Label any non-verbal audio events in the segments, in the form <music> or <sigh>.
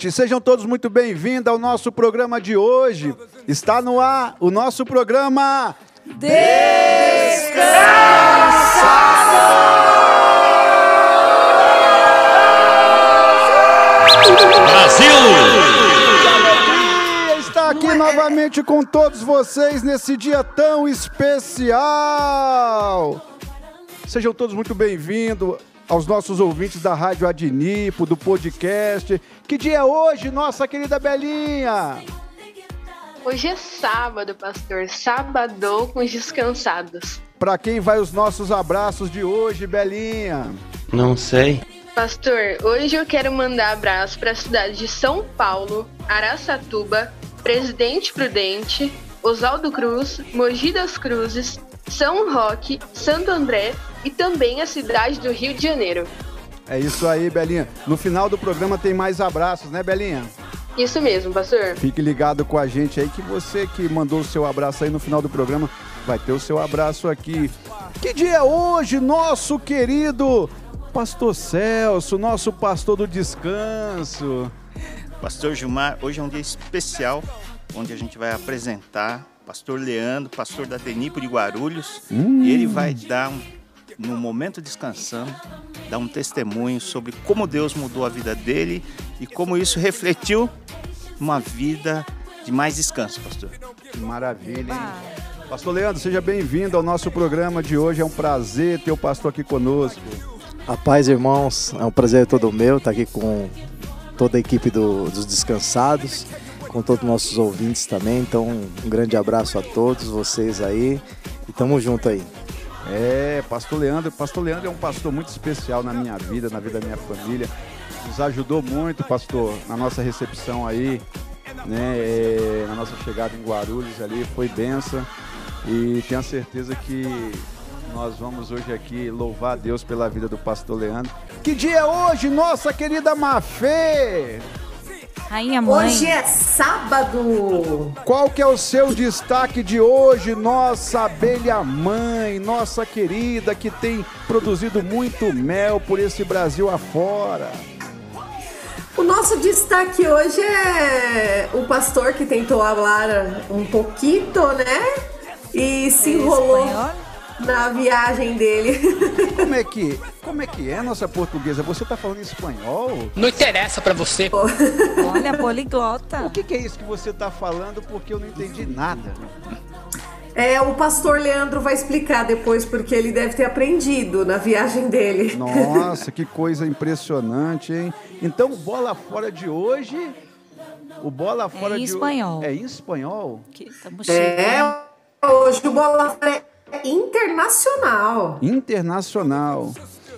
Oi, gente, sejam todos muito bem-vindos ao nosso programa de hoje. Está no ar o nosso programa Brasil! Alegria estar aqui novamente com todos vocês nesse dia tão especial. Sejam todos muito bem-vindos aos nossos ouvintes da Rádio Adnipo, do podcast. Que dia é hoje, nossa querida Belinha? Hoje é sábado, pastor. Sabadão com os descansados. Para quem vai os nossos abraços de hoje, Belinha? Não sei. Pastor, hoje eu quero mandar abraço para a cidade de São Paulo, Araçatuba, Presidente Prudente, Oswaldo Cruz, Mogi das Cruzes, São Roque, Santo André e também a cidade do Rio de Janeiro. É isso aí, Belinha. No final do programa tem mais abraços, né, Belinha? Isso mesmo, pastor. Fique ligado com a gente aí que você que mandou o seu abraço aí no final do programa vai ter o seu abraço aqui. Que dia é hoje, nosso querido Pastor Celso, nosso pastor do descanso? Pastor Gilmar, hoje é um dia especial onde a gente vai apresentar o pastor Leandro, pastor da Tenipo de Guarulhos, e ele vai dar um, no momento descansando, dar um testemunho sobre como Deus mudou a vida dele e como isso refletiu uma vida de mais descanso, pastor. Que maravilha, hein? Pastor Leandro, seja bem-vindo ao nosso programa de hoje. É um prazer ter o pastor aqui conosco. A paz, irmãos, é um prazer todo meu estar aqui com toda a equipe do- dos Descansados, com todos os nossos ouvintes também. Então, um grande abraço a todos vocês aí e tamo junto aí. É, pastor Leandro. Pastor Leandro é um pastor muito especial na minha vida, na vida da minha família. Nos ajudou muito, pastor, na nossa recepção aí, né? é, na nossa chegada em Guarulhos ali, foi benção. E tenho certeza que nós vamos hoje aqui louvar a Deus pela vida do pastor Leandro. Que dia é hoje, nossa querida Mafê? Rainha mãe. Hoje é sábado. Qual que é o seu destaque de hoje, nossa abelha mãe, nossa querida que tem produzido muito mel por esse Brasil afora? O nosso destaque hoje é o pastor que tentou falar um pouquinho, né? E se enrolou Espanhol? Na viagem dele. <laughs> Como é que, como é que é nossa portuguesa? Você tá falando espanhol? Não interessa pra você. Olha, poliglota. O que, que é isso que você tá falando? Porque eu não entendi nada. É, o pastor Leandro vai explicar depois porque ele deve ter aprendido na viagem dele. Nossa, <laughs> que coisa impressionante, hein? Então, o bola fora de hoje. O bola fora em de espanhol. É em espanhol? Que tamo chique. É, hoje o Bola Fora é internacional. Internacional.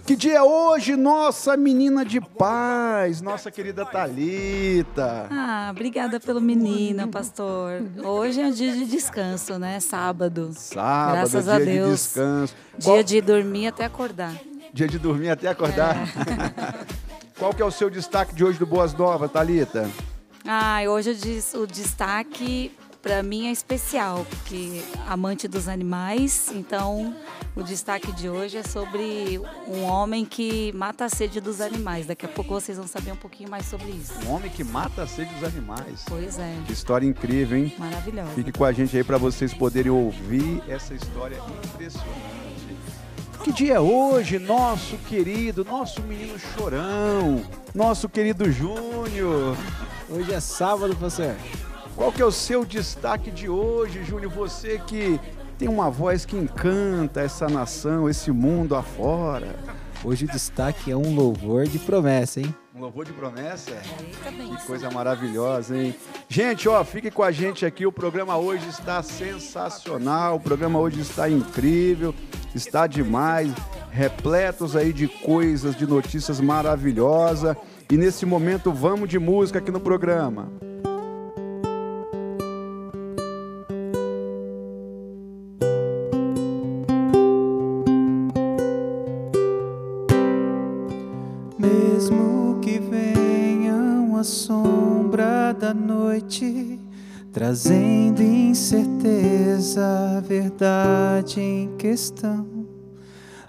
Que dia é hoje, nossa menina de paz, nossa querida Talita. Ah, obrigada pelo menino, pastor. Hoje é um dia de descanso, né? Sábado. Sábado, Graças dia a de Deus. descanso. Dia Qual- de dormir até acordar. dia de dormir até acordar. Qual que é o seu destaque de hoje do Boas Novas, Talita? Ah, hoje o destaque para mim é especial, porque amante dos animais, então o destaque de hoje é sobre um homem que mata a sede dos animais. Daqui a pouco vocês vão saber um pouquinho mais sobre isso. Um homem que mata a sede dos animais. Pois é, Que história incrível, hein? maravilhosa. Fique com a gente aí para vocês poderem ouvir essa história impressionante. Que dia é hoje, nosso querido, nosso menino chorão, nosso querido Júnior? Hoje é sábado, pastor. Qual que é o seu destaque de hoje, Júnior? Você que tem uma voz que encanta essa nação, esse mundo afora. Hoje o destaque é um louvor de promessa, hein? Um louvor de promessa? Que coisa maravilhosa, hein? Gente, ó, fique com a gente aqui. O programa hoje está sensacional. O programa hoje está incrível, está demais, repletos aí de coisas, de notícias maravilhosas. E nesse momento vamos de música aqui no programa. Trazendo incerteza a verdade em questão.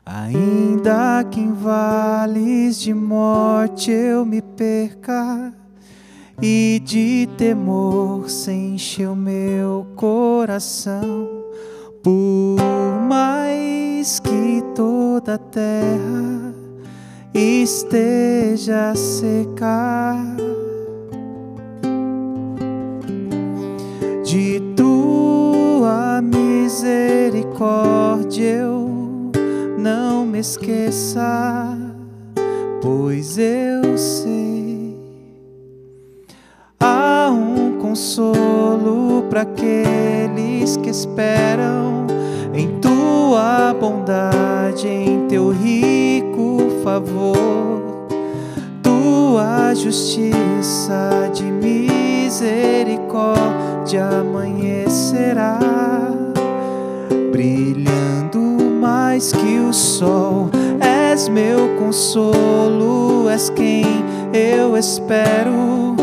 Ainda que em vales de morte eu me perca e de temor se enche o meu coração, por mais que toda a terra esteja seca. De tua misericórdia eu não me esqueça, pois eu sei. Há um consolo para aqueles que esperam em tua bondade, em teu rico favor, tua justiça de misericórdia amanhecerá, brilhando mais que o sol. És meu consolo, és quem eu espero.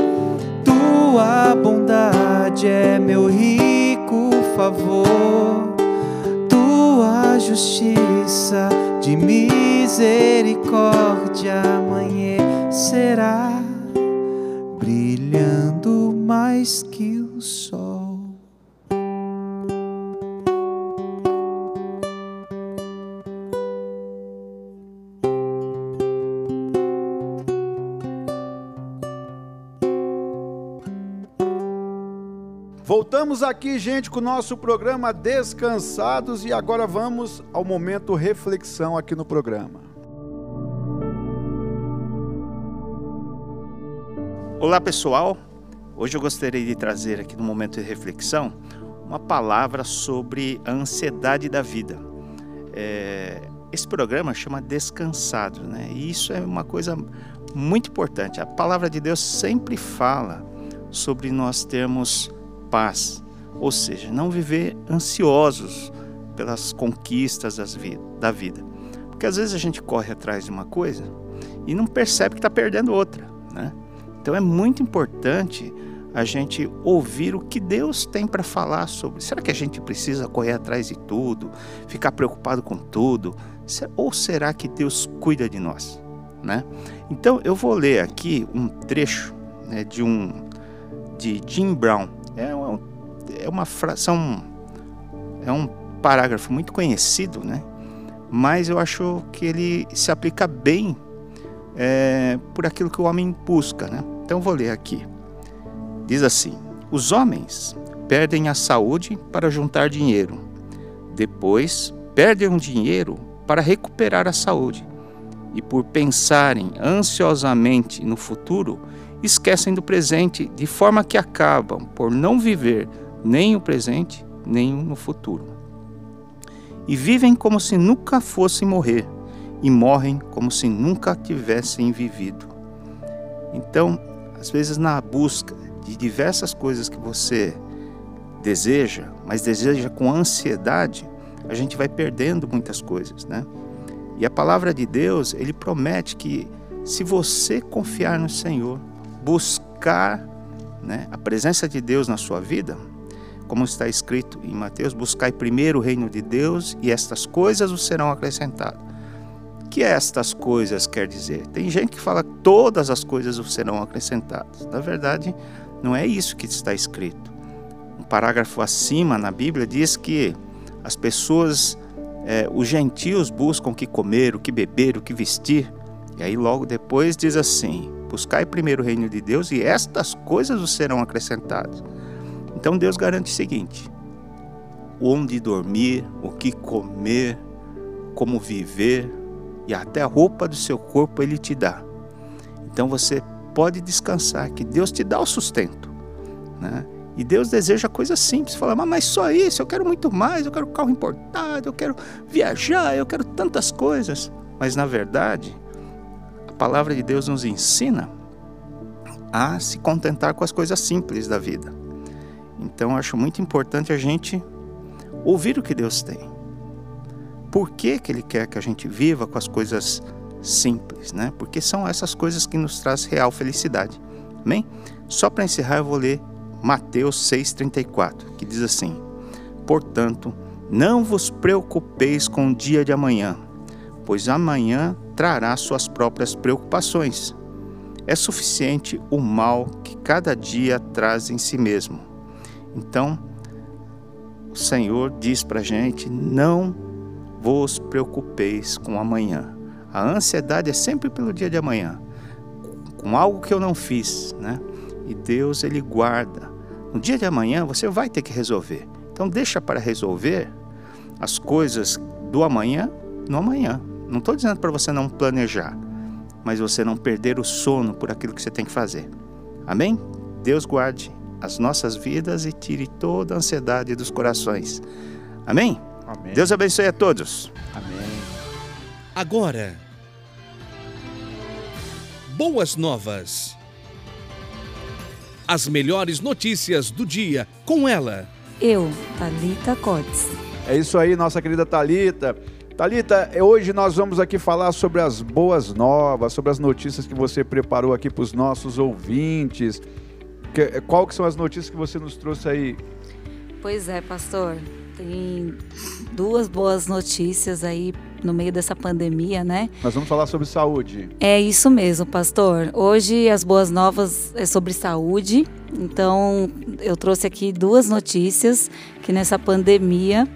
Tua bondade é meu rico favor. Tua justiça de misericórdia amanhecerá, brilhando mais que sol. Voltamos aqui, gente, com o nosso programa Descansados e agora vamos ao momento reflexão aqui no programa. Olá, pessoal. Hoje eu gostaria de trazer aqui no momento de reflexão uma palavra sobre a ansiedade da vida. É, esse programa chama Descansados, né? E isso é uma coisa muito importante. A palavra de Deus sempre fala sobre nós termos paz, ou seja, não viver ansiosos pelas conquistas da vida. Porque às vezes a gente corre atrás de uma coisa e não percebe que está perdendo outra. Né? Então é muito importante a gente ouvir o que Deus tem para falar sobre. Será que a gente precisa correr atrás de tudo, ficar preocupado com tudo? Ou será que Deus cuida de nós? Né? Então eu vou ler aqui um trecho né, de um de Jim Brown. É, uma, é uma fração, é um parágrafo muito conhecido, né? Mas eu acho que ele se aplica bem é, por aquilo que o homem busca, né? Então eu vou ler aqui. Diz assim: Os homens perdem a saúde para juntar dinheiro. Depois, perdem o dinheiro para recuperar a saúde. E por pensarem ansiosamente no futuro, esquecem do presente, de forma que acabam por não viver nem o presente, nem no futuro. E vivem como se nunca fossem morrer, e morrem como se nunca tivessem vivido. Então, às vezes, na busca de diversas coisas que você deseja, mas deseja com ansiedade, a gente vai perdendo muitas coisas, né? E a palavra de Deus, ele promete que se você confiar no Senhor, buscar né, a presença de Deus na sua vida, como está escrito em Mateus, buscai primeiro o reino de Deus e estas coisas vos serão acrescentadas. Que estas coisas quer dizer? Tem gente que fala que todas as coisas vos serão acrescentadas. Na verdade, não é isso que está escrito. Um parágrafo acima na Bíblia diz que as pessoas, é, os gentios buscam o que comer, o que beber, o que vestir. E aí logo depois diz assim: Buscai primeiro o reino de Deus e estas coisas vos serão acrescentadas. Então Deus garante o seguinte: onde dormir, o que comer, como viver e até a roupa do seu corpo Ele te dá. Então você pode descansar que Deus te dá o sustento. Né? E Deus deseja coisas simples. Fala, mas só isso, eu quero muito mais, eu quero carro importado, eu quero viajar, eu quero tantas coisas. Mas na verdade, palavra de Deus nos ensina a se contentar com as coisas simples da vida. Então, acho muito importante a gente ouvir o que Deus tem. Por que, que Ele quer que a gente viva com as coisas simples, né? Porque são essas coisas que nos traz real felicidade. Amém? Só para encerrar, eu vou ler Mateus 6,34, que diz assim: Portanto, não vos preocupeis com o dia de amanhã pois amanhã trará suas próprias preocupações. É suficiente o mal que cada dia traz em si mesmo. Então, o Senhor diz para a gente: não vos preocupeis com amanhã. A ansiedade é sempre pelo dia de amanhã, com algo que eu não fiz, né? E Deus ele guarda. No dia de amanhã você vai ter que resolver. Então deixa para resolver as coisas do amanhã no amanhã. Não estou dizendo para você não planejar, mas você não perder o sono por aquilo que você tem que fazer. Amém? Deus guarde as nossas vidas e tire toda a ansiedade dos corações. Amém? Amém. Deus abençoe a todos. Amém. Agora, boas novas. As melhores notícias do dia com ela. Eu, Thalita Cotes. É isso aí, nossa querida Talita. Talita, hoje nós vamos aqui falar sobre as boas novas, sobre as notícias que você preparou aqui para os nossos ouvintes. Que, qual que são as notícias que você nos trouxe aí? Pois é, pastor. Tem duas boas notícias aí no meio dessa pandemia, né? Nós vamos falar sobre saúde. É isso mesmo, pastor. Hoje as boas novas é sobre saúde. Então, eu trouxe aqui duas notícias que nessa pandemia,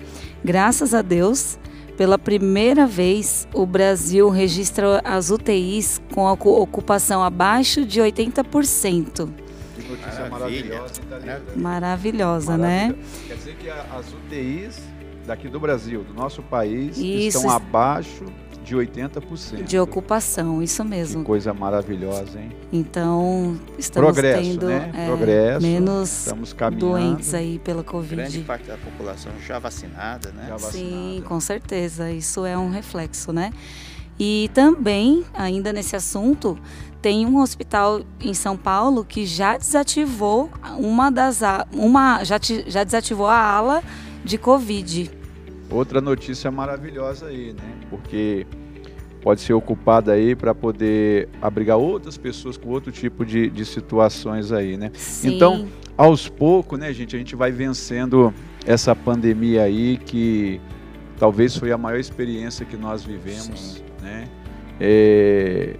graças a Deus, pela primeira vez o Brasil registra as UTIs com a ocupação abaixo de 80%. Que notícia maravilhosa, Thalita? Maravilhosa, né? Quer dizer que as UTIs daqui do Brasil, do nosso país, Isso. estão abaixo de 80%. De ocupação, isso Que mesmo. coisa maravilhosa, hein? Então, estamos Progresso, tendo né? é, Progresso. menos Estamos caminhando. doentes aí pela Grande Covid. parte da população já vacinada, né? Já Sim, vacinada. com certeza. Isso é um reflexo, né? E também, ainda nesse assunto, tem um hospital em São Paulo que já desativou uma das uma já, já desativou a ala de Covid. Outra notícia maravilhosa aí, né? Porque pode ser ocupada aí para poder abrigar outras pessoas com outro tipo de, de situações aí, né? Sim, Então, Aos poucos, né, gente, a gente vai vencendo essa pandemia aí que talvez foi a maior experiência que nós vivemos, né? É,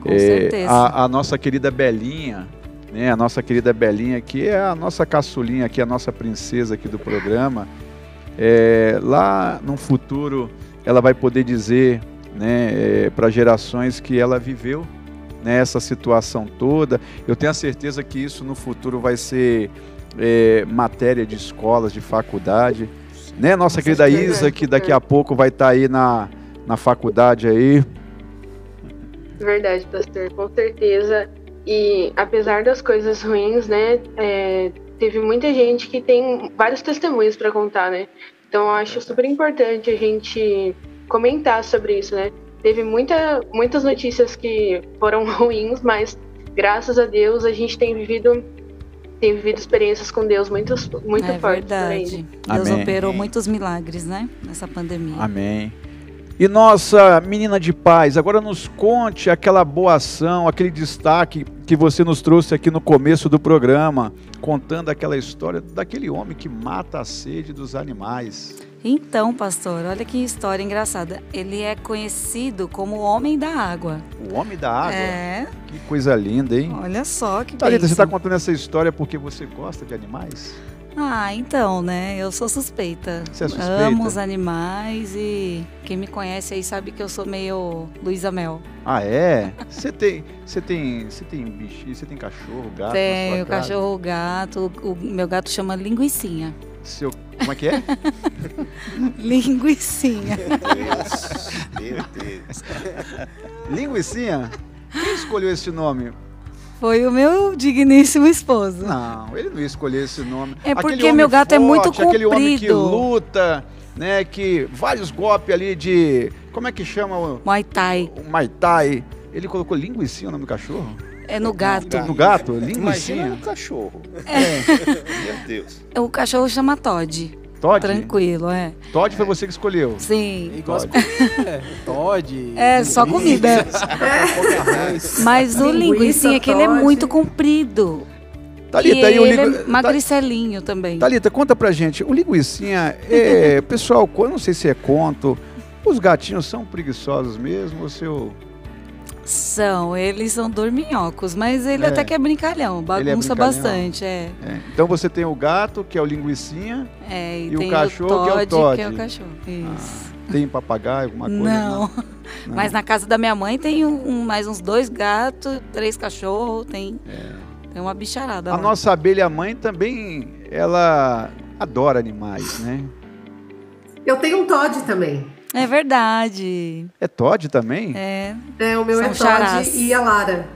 com é, certeza. a, a nossa querida Belinha, né? A nossa querida Belinha, que é a nossa caçulinha aqui, a nossa princesa aqui do programa. É, lá no futuro ela vai poder dizer né, para gerações que ela viveu nessa situação toda. Eu tenho a certeza que isso no futuro vai ser é, matéria de escolas, de faculdade. Né, nossa querida. Isa, que daqui a pouco vai estar aí na, na faculdade aí. Verdade, pastor, com certeza. E apesar das coisas ruins, né, é, teve muita gente que tem vários testemunhos para contar, né? Então eu acho super importante a gente comentar sobre isso, né? Teve muita, muitas notícias que foram <laughs> ruins, mas graças a Deus a gente tem vivido tem vivido experiências com Deus muito, muito é fortes verdade. Deus Amém. operou muitos milagres, né? Nessa pandemia. Amém. E nossa menina de paz, agora nos conte aquela boa ação, aquele destaque que você nos trouxe aqui no começo do programa, contando aquela história daquele homem que mata a sede dos animais. Então, pastor, olha que história engraçada. Ele é conhecido como o Homem da Água. O homem da água. É, Que coisa linda, hein? olha só que Thalita, você está contando essa história porque você gosta de animais? Ah, então, né? Eu sou suspeita. Você é suspeita? Amo os animais e quem me conhece aí sabe que eu sou meio Luísa Mel. Ah, é? Você tem, você tem, você tem bichinho, você tem cachorro, gato? Tenho cachorro, gato. O meu gato chama Linguicinha. Seu, como é que é? <laughs> Linguicinha. Meu Deus. Linguicinha? Quem escolheu esse nome? Foi o meu digníssimo esposo. Não, ele não ia escolher esse nome. É Aquele porque meu gato é muito Aquele homem que comprido. luta, né? Que vários golpes ali de. Como é que chama o, Muay Thai. o Muay Thai? Ele colocou linguicinha no nome do cachorro? É no gato. No gato? Imagina Linguicinha? no cachorro. Meu Deus. O cachorro chama Todd. Todd? Tranquilo, é. Todd foi você que escolheu. Sim. Igual as Todd. comidas. <laughs> Todd. É, só comida. Arroz. Mas o Linguiça, linguicinha é que ele é muito comprido. Thalita, e e o ele lingu... é magricelinho também. Thalita, conta pra gente. O linguicinha, é, <laughs> pessoal, eu não sei se é conto, Os gatinhos são preguiçosos mesmo, ou seu... São, eles são dorminhocos, mas ele É. até que é brincalhão, bagunça brincalhão? bastante, é. É, Então você tem o gato, que é o linguicinha, É, e, E o cachorro, que é o Todd, Todd. que é o cachorro. Isso. tem papagaio, alguma coisa? não. Não. <laughs> Mas na casa da minha mãe tem um, mais uns dois gatos, três cachorros, tem, tem uma bicharada A lá. nossa abelha mãe também, ela adora animais, né? Eu tenho um Todd também. É verdade. É Todd também? É. É, o meu São é Todd charás. e a Lara.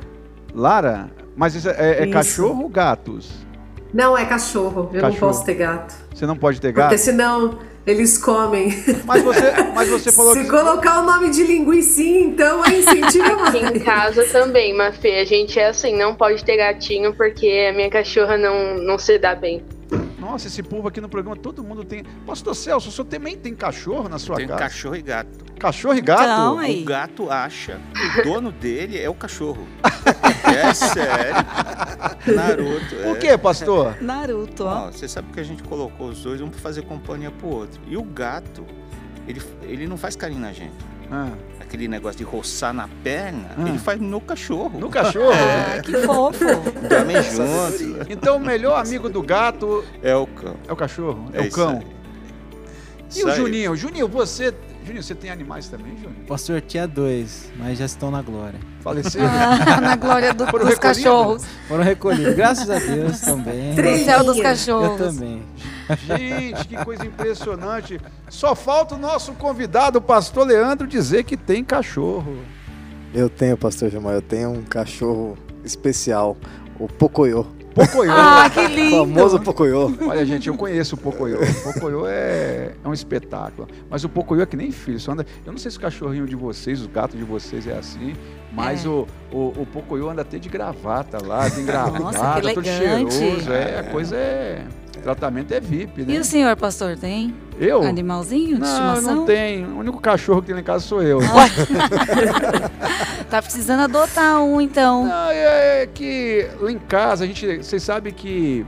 Lara? Mas isso é, é Isso. cachorro ou gatos? Não, é cachorro. Eu não Cachorro. posso ter gato. Você não pode ter Porque gato? senão eles comem. Mas você, mas você <laughs> falou Se que... colocar o nome de linguicinha, então aí incentiva <laughs> Aqui em mais. casa também, Mafê. A gente é assim, não pode ter gatinho porque a minha cachorra não, não se dá bem. Nossa, esse povo aqui no programa, todo mundo tem... Pastor Celso, o senhor também tem cachorro na sua Tem casa? cachorro e gato. Cachorro e gato? Então, aí. O gato acha que o <laughs> dono dele é o cachorro. <laughs> é sério. Naruto. Por é. quê, pastor? Naruto, ó. Ó, você sabe que a gente colocou os dois um pra fazer companhia pro outro. E o gato, ele, ele não faz carinho na gente. Ah, Aquele negócio de roçar na perna, Ah. ele faz no cachorro. no cachorro? Ah, que fofo. Dormem juntos. Então o melhor amigo do gato É o cão. é o cachorro, é, o isso cão. aí. E o. Juninho? Juninho, você... Juninho, você tem animais também, Juninho? O pastor tinha dois, mas já estão na glória. Faleceram? Ah, na glória do- dos recolhidos? cachorros. Foram recolhidos, graças a Deus também. <laughs> Céu dos Eu cachorros. também. Gente, que coisa impressionante. Só falta o nosso convidado, o pastor Leandro, dizer que tem cachorro. Eu tenho, pastor Gilmar, eu tenho um cachorro especial, o Pocoyo. Pocoyo. Ah, que O lindo. famoso Pocoyo. Olha, gente, eu conheço o Pocoyo. O Pocoyo é, é um espetáculo. Mas o Pocoyo é que nem filho. Só anda... Eu não sei se o cachorrinho de vocês, o gato de vocês é assim, mas É. o, o, o Pocoyo anda até de gravata lá, tem gravata, <laughs> Nossa, que todo cheiroso. É, a coisa é... Tratamento é VIP, né? E o senhor, pastor, tem Eu? animalzinho de Não, estimação? não tenho. O único cachorro que tem lá em casa sou eu. <laughs> Tá precisando adotar um, então. Não, é que lá em casa, a gente, vocês sabem que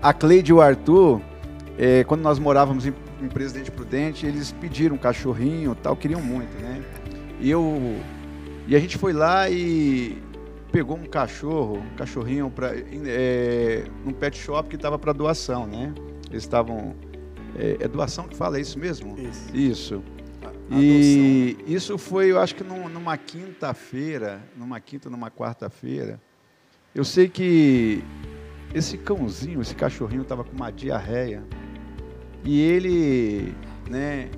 a Cleide e o Arthur, é, quando nós morávamos em, em Presidente Prudente, eles pediram um cachorrinho tal, queriam muito, né? E eu. E a gente foi lá e pegou um cachorro, um cachorrinho para é, num pet shop que estava para doação, né? Eles estavam. É, é doação que fala, é isso mesmo? Isso. Isso. E isso foi, eu acho que num- numa quinta-feira, numa quinta, numa quarta-feira. Eu sei que esse cãozinho, esse cachorrinho estava com uma diarreia e ele, né,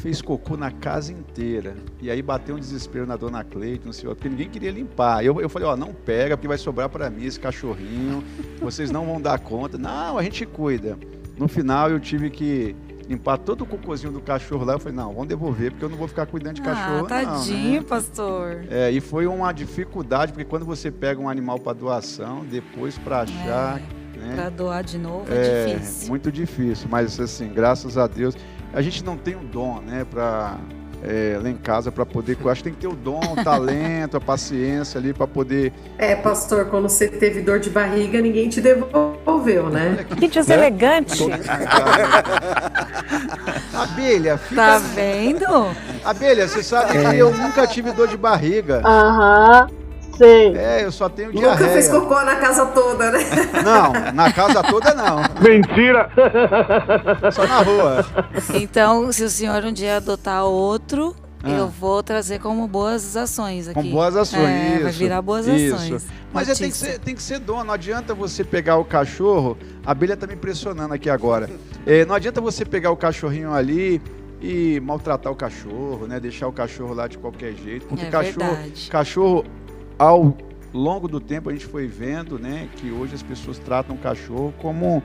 fez cocô na casa inteira. E aí bateu um desespero na dona Cleide, não sei o porque ninguém queria limpar. Eu, eu falei, ó, não pega, porque vai sobrar para mim esse cachorrinho, vocês não vão dar conta. Não, a gente cuida. No final eu tive que limpar todo o cocôzinho do cachorro lá. Eu falei, não, vamos devolver, porque eu não vou ficar cuidando de cachorro, ah, não. tadinho, né? pastor. É, e foi uma dificuldade, porque quando você pega um animal para doação, depois para achar, né? Pra doar de novo é, É, difícil. muito difícil, mas assim, graças a Deus, a gente não tem o dom, né, para lá em casa para poder, eu acho que tem que ter o dom, o talento, a paciência ali para poder. É, pastor, quando você teve dor de barriga, ninguém te devolveu, né? Que deselegante. <laughs> Abelha, fica... Tá vendo? Abelha, você sabe que eu nunca tive dor de barriga. Aham, sei. É, eu só tenho Nunca fez diarreia. cocô na casa toda, né? <laughs> Não, na casa toda não. Mentira! Só na rua. Então, se o senhor um dia adotar outro, Ah. eu vou trazer como boas ações aqui. Com boas ações, É, isso. vai virar boas isso. ações. Mas é, tem, que ser, tem que ser dono, não adianta você pegar o cachorro. A abelha tá me impressionando aqui agora. É, não adianta você pegar o cachorrinho ali e maltratar o cachorro, né? Deixar o cachorro lá de qualquer jeito. Porque É cachorro, verdade. cachorro, ao longo do tempo, a gente foi vendo, né? Que hoje as pessoas tratam o cachorro como.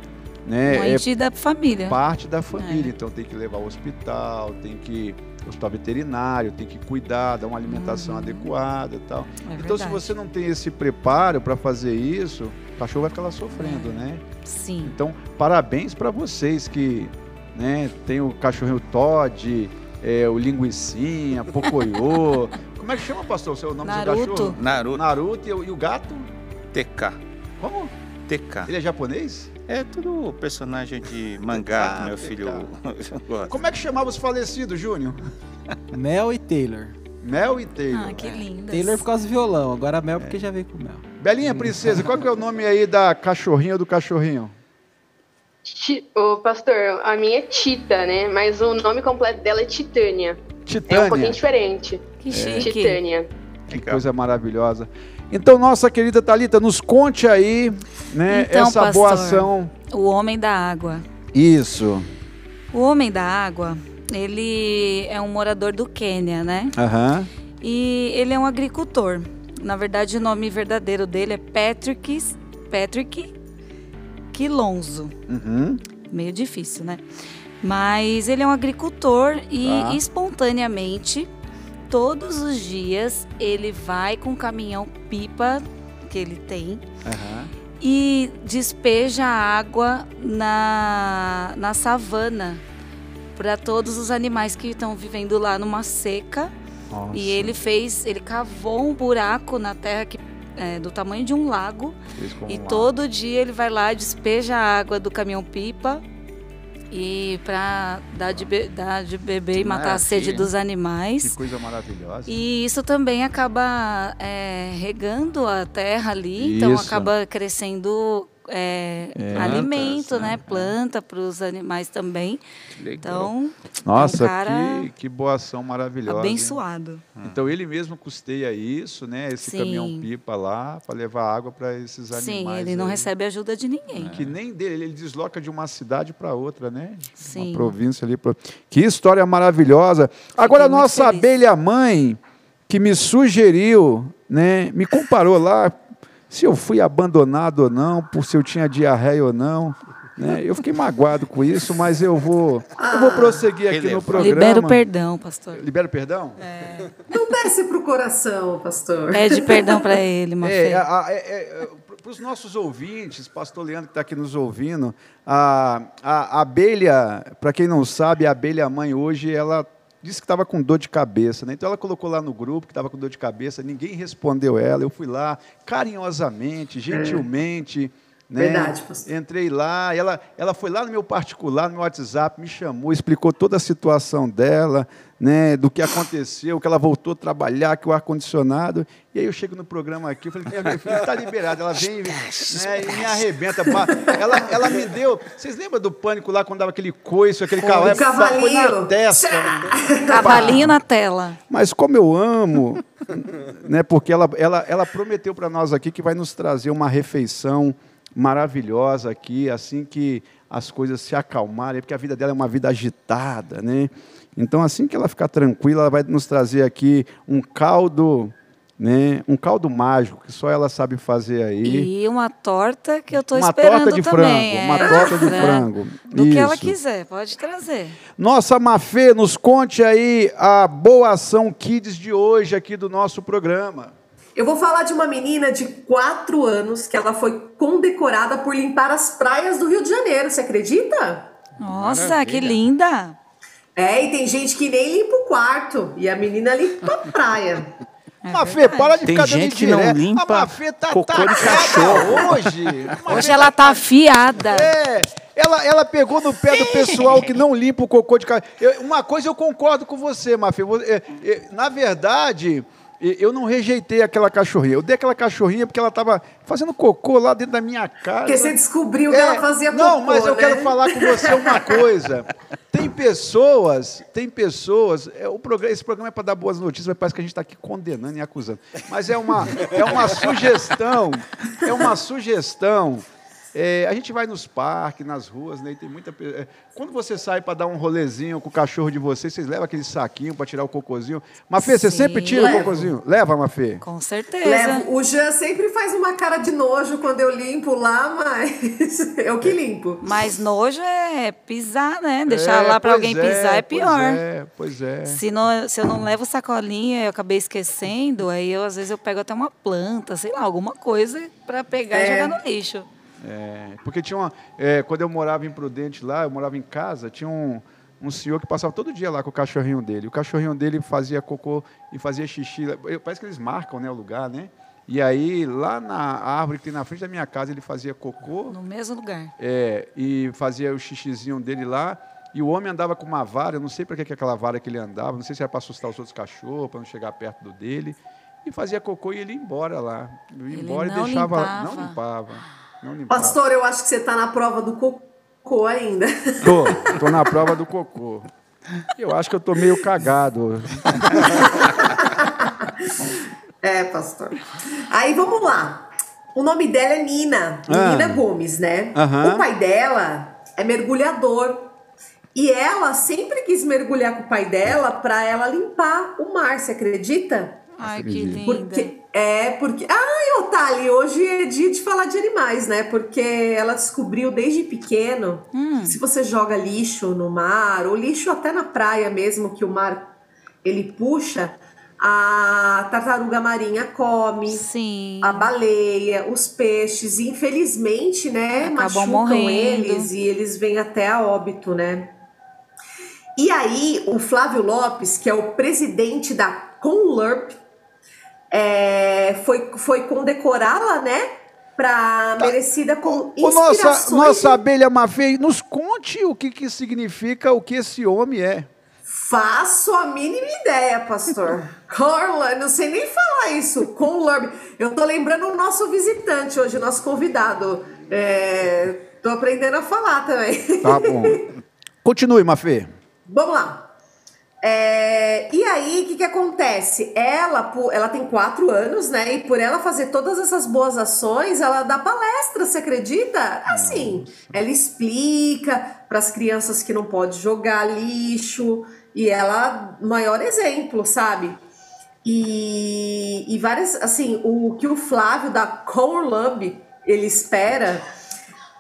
Né, Uma é da família. parte da família. É. Então tem que levar ao hospital, tem que hospital veterinário, tem que cuidar, dar uma alimentação adequada e tal. É então se verdade. você não tem esse preparo para fazer isso, o cachorro vai ficar lá sofrendo, né? Sim. Então, parabéns para vocês que, né, tem o cachorrinho Todd, é, o linguicinha, Pocoyo. <laughs> Como é que chama, pastor, o seu nome do seu Naruto. cachorro? Naruto Naruto e, o- e o gato? TK. Como? TK. Ele é japonês? É tudo personagem de mangá que meu filho <laughs> gosta. Como é que chamava os falecidos, Júnior? <laughs> Mel e Taylor. Mel e Taylor. Ah, que lindas. Taylor por causa do violão, agora Mel porque já veio com Mel. Belinha, princesa, qual que é o nome aí da cachorrinha ou do cachorrinho? Ô, pastor, a minha é Tita, né? Mas o nome completo dela é Titânia. É um Titânia. pouquinho diferente. Que chique. Titânia. Que coisa maravilhosa. Então, nossa querida Thalita, nos conte aí, né, Então, essa boa pastor. ação. O Homem da Água. Isso. O Homem da Água, ele é um morador do Quênia, né? Aham. E ele é um agricultor. Na verdade, o nome verdadeiro dele é Patrick, Patrick Quilonzo. Uhum. Meio difícil, né? Mas ele é um agricultor e Tá. espontaneamente, todos os dias, ele vai com o caminhão pipa que ele tem Aham. e despeja água na, na savana para todos os animais que estão vivendo lá numa seca. Nossa. E ele fez, ele cavou um buraco na terra que, é, do tamanho de um lago. E um todo dia ele vai lá, despeja a água do caminhão pipa e para dar dar de beber e matar É, a sede que- dos Que animais. coisa maravilhosa. E isso também acaba é, regando a terra ali, então Isso. acaba crescendo é, É. alimento, Plantas, né? Planta para os animais também. legal. Então, Nossa, é um cara que, que boa ação maravilhosa. hein? abençoado. Então ele mesmo custeia isso, né? Esse Sim. caminhão pipa lá para levar água para esses animais. Sim, ele não aí. recebe ajuda de ninguém. Que nem dele, ele desloca de uma cidade para outra, né? Sim. Uma província ali. Pra... Que história maravilhosa. Agora, a nossa abelha mãe, que me sugeriu, né? Me comparou lá se eu fui abandonado ou não, por se eu tinha diarreia ou não. Né? Eu fiquei magoado com isso, mas eu vou, eu vou prosseguir aqui no programa. Libera o perdão, pastor. Libera o perdão? Não desce pro coração, pastor. Pede perdão para ele, Mafê. É, a- é, para os nossos ouvintes, pastor Leandro que está aqui nos ouvindo, a, a, a abelha, para quem não sabe, a abelha mãe hoje, ela disse que estava com dor de cabeça, né? Então ela colocou lá no grupo que estava com dor de cabeça, ninguém respondeu ela, eu fui lá carinhosamente, gentilmente. Né? Verdade, pastor. Entrei lá, ela, ela foi lá no meu particular, no meu WhatsApp, me chamou, explicou toda a situação dela, né, do que aconteceu, que ela voltou a trabalhar, que o ar-condicionado. E aí eu chego no programa aqui, eu falei, minha filha está liberada. Ela vem né, e me arrebenta. Ela, ela me deu. Vocês lembram do pânico lá quando dava aquele coice, aquele cavalo? Foi na testa. Cavalinho na tela. Mas como eu amo, né, porque ela, ela, ela prometeu para nós aqui que vai nos trazer uma refeição maravilhosa aqui, assim que as coisas se acalmarem, porque a vida dela é uma vida agitada, né? Então, assim que ela ficar tranquila, ela vai nos trazer aqui um caldo, né? Um caldo mágico que só ela sabe fazer aí. E uma torta que eu tô Uma esperando torta de também. frango, uma é, torta de né? <laughs> frango. Do que ela Isso. quiser, pode trazer. Nossa Mafê, nos conte aí a boa ação Kids de hoje aqui do nosso programa. Eu vou falar de uma menina de 4 anos que ela foi condecorada por limpar as praias do Rio de Janeiro, você acredita? Nossa, que linda! É, e tem gente que nem limpa o quarto. E a menina limpa a praia. <laughs> É Mafê, para de Tem ficar dando gente que não limpa A Mafê tá cocô de tacada cachorro. hoje. <laughs> Hoje ela tá afiada. É, ela, ela pegou no pé do pessoal que não limpa o cocô de cachorro. Eu- Uma coisa eu concordo com você, Mafê. É, é, Na verdade, eu não rejeitei aquela cachorrinha. Eu dei aquela cachorrinha porque ela estava fazendo cocô lá dentro da minha casa. Porque você descobriu que É, ela fazia Não, cocô, mas eu né? quero falar com você uma <laughs> coisa. Tem pessoas, tem pessoas. é, o programa, esse programa é para dar boas notícias, mas parece que a gente está aqui condenando e acusando. Mas é uma, é uma sugestão, é uma sugestão. É, a gente vai nos parques, nas ruas, né? E tem muita. é, quando você sai para dar um rolezinho com o cachorro de vocês, vocês levam aquele saquinho para tirar o cocôzinho. Mafê, você sempre tira Levo. o cocôzinho? Leva, Mafê. Com certeza. Levo. O Jean sempre faz uma cara de nojo quando eu limpo lá, mas <laughs> eu que limpo. Mas nojo é pisar, né? Deixar É, lá pra pois alguém pisar é pior. Pois é, pois é. Se, não, se eu não levo sacolinha e eu acabei esquecendo, aí eu, às vezes eu pego até uma planta, sei lá, alguma coisa pra pegar e É. jogar no lixo. É, porque tinha uma. é, quando eu morava em Prudente lá, eu morava em casa, tinha um, um senhor que passava todo dia lá com o cachorrinho dele. O cachorrinho dele fazia cocô e fazia xixi. Parece que eles marcam né, o lugar, né? E aí, lá na árvore que tem na frente da minha casa, ele fazia cocô. No mesmo lugar. É, e fazia o xixizinho dele lá. E o homem andava com uma vara, eu não sei para que que aquela vara que ele andava, não sei se era para assustar os outros cachorros, para não chegar perto do dele. E fazia cocô e ele ia embora lá. Ia Ele embora e deixava. limpava. Não limpava. Pastor, eu acho que você tá na prova do cocô ainda. Tô, tô na prova do cocô. Eu acho que eu tô meio cagado. É, pastor. Aí vamos lá. O nome dela é Nina, Ah. Nina Gomes, né? Aham. O pai dela é mergulhador. E ela sempre quis mergulhar com o pai dela pra ela limpar o mar, você acredita? Ai, que linda. Porque é porque. Ai, Otali, hoje é dia de falar de animais, né? Porque ela descobriu desde pequeno Hum. que se você joga lixo no mar, ou lixo até na praia mesmo, que o mar ele puxa, a tartaruga marinha come. Sim. A baleia, os peixes, e infelizmente, né, Acabam machucam morrendo. eles e eles vêm até a óbito, né? E aí, o Flávio Lopes, que é o presidente da Conlurp, é, foi, foi condecorá-la, né? Pra merecida com Ô, nossa, inspirações. nossa abelha Mafei, nos conte o que, que significa o que esse homem é. Faço a mínima ideia, pastor. <laughs> Corla, não sei nem falar isso. Conlurb. Eu tô lembrando o nosso visitante hoje, nosso convidado. É, tô aprendendo a falar também. Tá bom. <laughs> Continue, Mafê. Vamos lá. É, e aí, o que, que acontece? Ela, ela tem quatro anos, né? E por ela fazer todas essas boas ações, ela dá palestra, você acredita? Assim, ela explica para as crianças que não pode jogar lixo. E ela, maior exemplo, sabe? E, e várias, assim, o que o Flávio da Corlub, ele espera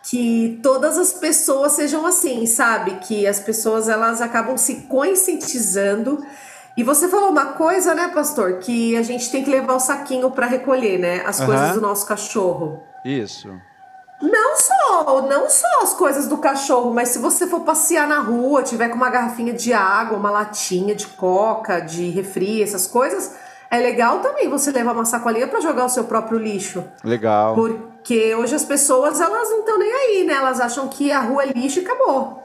que todas as pessoas sejam assim, sabe? Que as pessoas elas acabam se conscientizando. E você falou uma coisa, né, pastor, que a gente tem que levar o saquinho para recolher, né, as Aham. coisas do nosso cachorro. Isso. Não só, não só as coisas do cachorro, mas se você for passear na rua, tiver com uma garrafinha de água, uma latinha de coca, de refri, essas coisas, é legal também você levar uma sacolinha para jogar o seu próprio lixo. Legal. Porque hoje as pessoas, elas não estão nem aí, né? Elas acham que a rua é lixo e acabou.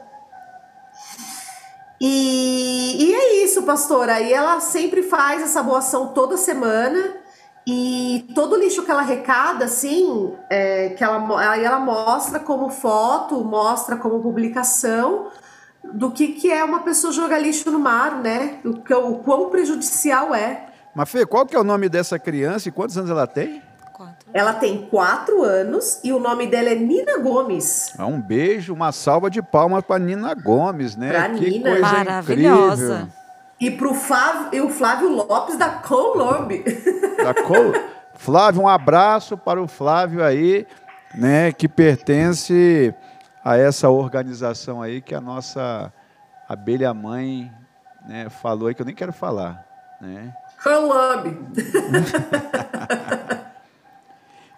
E, e é isso, pastora. E ela sempre faz essa boa ação toda semana. E todo lixo que ela arrecada, assim, é, que ela, ela mostra como foto, mostra como publicação do que, que é uma pessoa jogar lixo no mar, né? O, que- o quão prejudicial é. Mafê, qual que é o nome dessa criança e quantos anos ela tem? Ela tem quatro anos e o nome dela é Nina Gomes. Ah, Um beijo, uma salva de palmas para Nina Gomes, né? Pra que Nina. coisa Maravilhosa. incrível. E pro Flávio, e o Flávio Lopes da Colombe. Da Co- Flávio, um abraço para o Flávio aí, né, que pertence a essa organização aí que a nossa abelha mãe, né, falou aí que eu nem quero falar, né? Colombe. <laughs>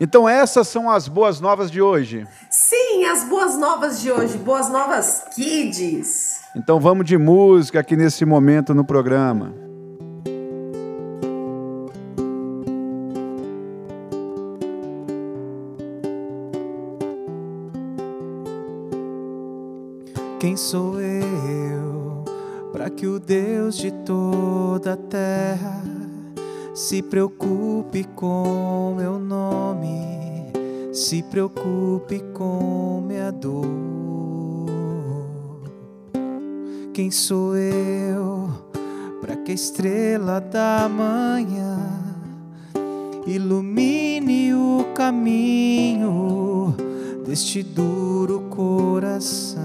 Então essas são as boas novas de hoje. Sim, as boas novas de hoje. Boas novas kids. Então vamos de música aqui nesse momento no programa. Quem sou eu para que o Deus de toda a terra se preocupe com meu nome, se preocupe com minha dor? Quem sou eu para que a estrela da manhã ilumine o caminho deste duro coração?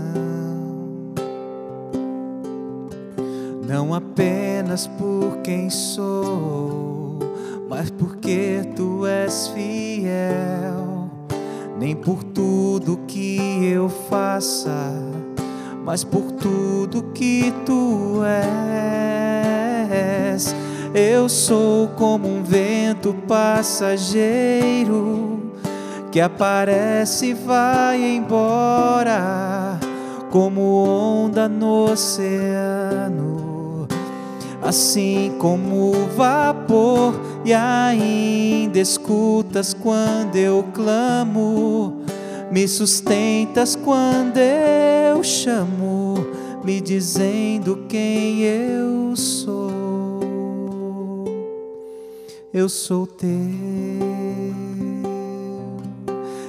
Não apenas por quem sou, mas porque tu és fiel. Nem por tudo que eu faça, mas por tudo que tu és. Eu sou como um vento passageiro que aparece e vai embora, como onda no oceano assim como o vapor, e ainda escutas quando eu clamo, me sustentas quando eu chamo, me dizendo quem eu sou. Eu sou teu,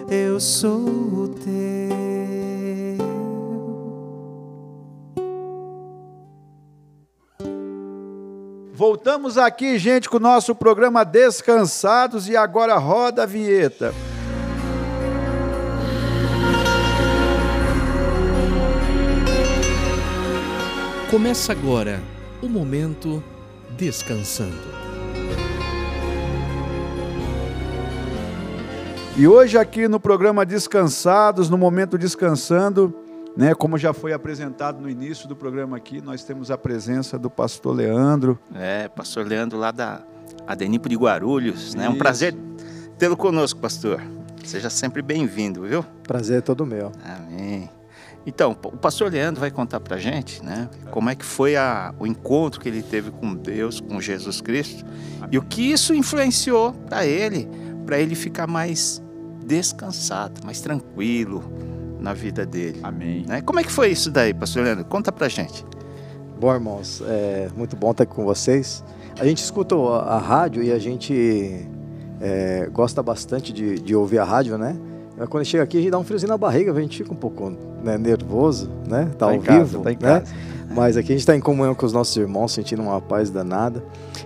eu sou teu. Voltamos aqui, gente, com o nosso programa Descansados e agora roda a vinheta. Começa agora o momento descansando. E hoje aqui no programa Descansados, no momento descansando, né, como já foi apresentado no início do programa aqui, nós temos a presença do pastor Leandro. É, pastor Leandro lá da Adenipo de Guarulhos, né? É um prazer tê-lo conosco, pastor. Seja sempre bem-vindo, viu? Prazer é todo meu. Amém. Então, o pastor Leandro vai contar pra gente, né, como é que foi a- o encontro que ele teve com Deus, com Jesus Cristo, e o que isso influenciou para ele, para ele ficar mais descansado, mais tranquilo na vida dele. Amém. Né? Como é que foi isso daí, pastor Leandro? Conta pra gente. Bom, irmãos, é muito bom estar aqui com vocês. A gente escuta a, a rádio e a gente é, gosta bastante de, de ouvir a rádio, né? Mas Quando chega aqui, a gente dá um friozinho na barriga, a gente fica um pouco né, nervoso, né? Tá, Tá ao em casa, vivo, tá em né? casa. Mas aqui a gente está em comunhão com os nossos irmãos, sentindo uma paz danada.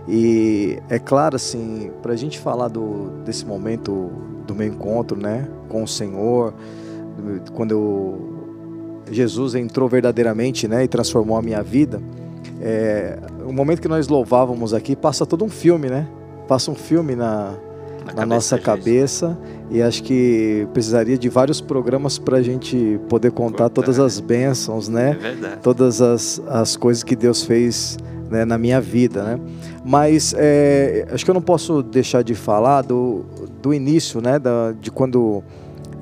E é claro, assim, para a gente falar do, desse momento do meu encontro, né, com o Senhor, quando eu, Jesus entrou verdadeiramente, né, e transformou a minha vida. É, o momento que nós louvávamos aqui passa todo um filme, né? Passa um filme na, na, cabeça nossa cabeça e acho que precisaria de vários programas para a gente poder contar todas as bênçãos, né? É. Todas as, as coisas que Deus fez né, na minha vida, né? Mas é, acho que eu não posso deixar de falar do, do início, né? Da, de quando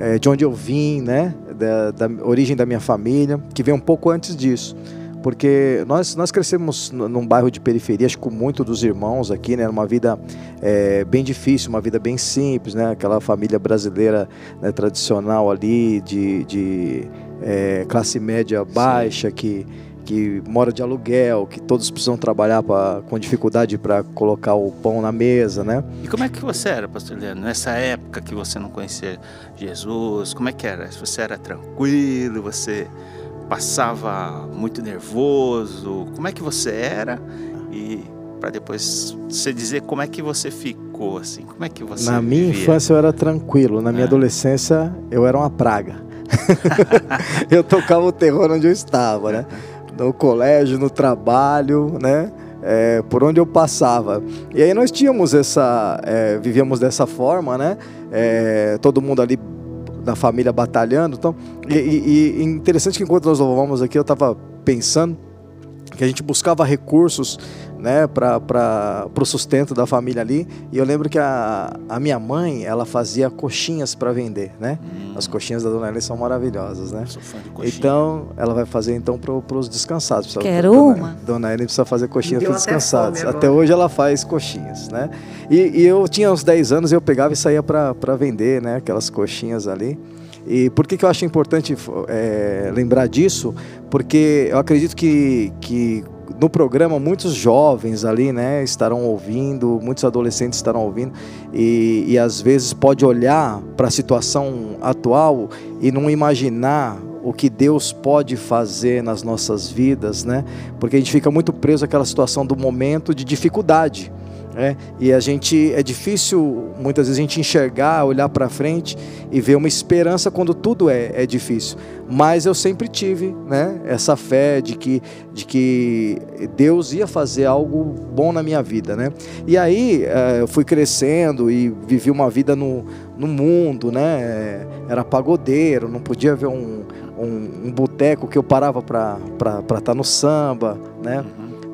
é, de onde eu vim, né? Da, da origem da minha família, que vem um pouco antes disso. Porque nós, nós crescemos num bairro de periferia, acho que com muito dos irmãos aqui, né? Uma vida é, bem difícil, uma vida bem simples, né? Aquela família brasileira né, tradicional ali, de, de é, classe média baixa, que, que mora de aluguel, que todos precisam trabalhar pra, com dificuldade para colocar o pão na mesa, né? E como é que você era, pastor Leandro, nessa época que você não conhecia Jesus? Como é que era? Você era tranquilo? Você passava muito nervoso? Como é que você era? E para depois você dizer como é que você ficou, assim, como é que você na minha vivia? infância eu era tranquilo, na minha É. adolescência eu era uma praga. <laughs> eu tocava o terror onde eu estava, né? <laughs> No colégio, no trabalho, né? É, por onde eu passava. E aí nós tínhamos essa, é, vivíamos dessa forma, né? É, todo mundo ali da família batalhando. Então, e, e- interessante que enquanto nós louvamos aqui, eu estava pensando que a gente buscava recursos né, para o sustento da família ali. E eu lembro que a, a minha mãe, ela fazia coxinhas para vender, né? As coxinhas da Dona Helena são maravilhosas, né? coxinha. Então, ela vai fazer então para os descansados. Precisa- Quero Dona, uma. Dona Helena precisa fazer coxinha Deu para os até descansados. fome Até agora. hoje ela faz coxinhas, né? E, e eu tinha uns 10 anos e eu pegava e saía para vender, né? Aquelas coxinhas ali. E por que, que eu acho importante é, lembrar disso? Porque eu acredito que, que no programa muitos jovens ali, né, estarão ouvindo, muitos adolescentes estarão ouvindo e, e às vezes pode olhar para a situação atual e não imaginar o que Deus pode fazer nas nossas vidas, né? Porque a gente fica muito preso àquela situação do momento de dificuldade. Né? E a gente é difícil muitas vezes a gente enxergar, olhar para frente e ver uma esperança quando tudo é, é difícil. Mas eu sempre tive, né, essa fé de que, de que Deus ia fazer algo bom na minha vida, né? E aí eh, eu fui crescendo e vivi uma vida no, no mundo, né? Era pagodeiro, não podia ver um, um, um boteco que eu parava para estar no samba, né?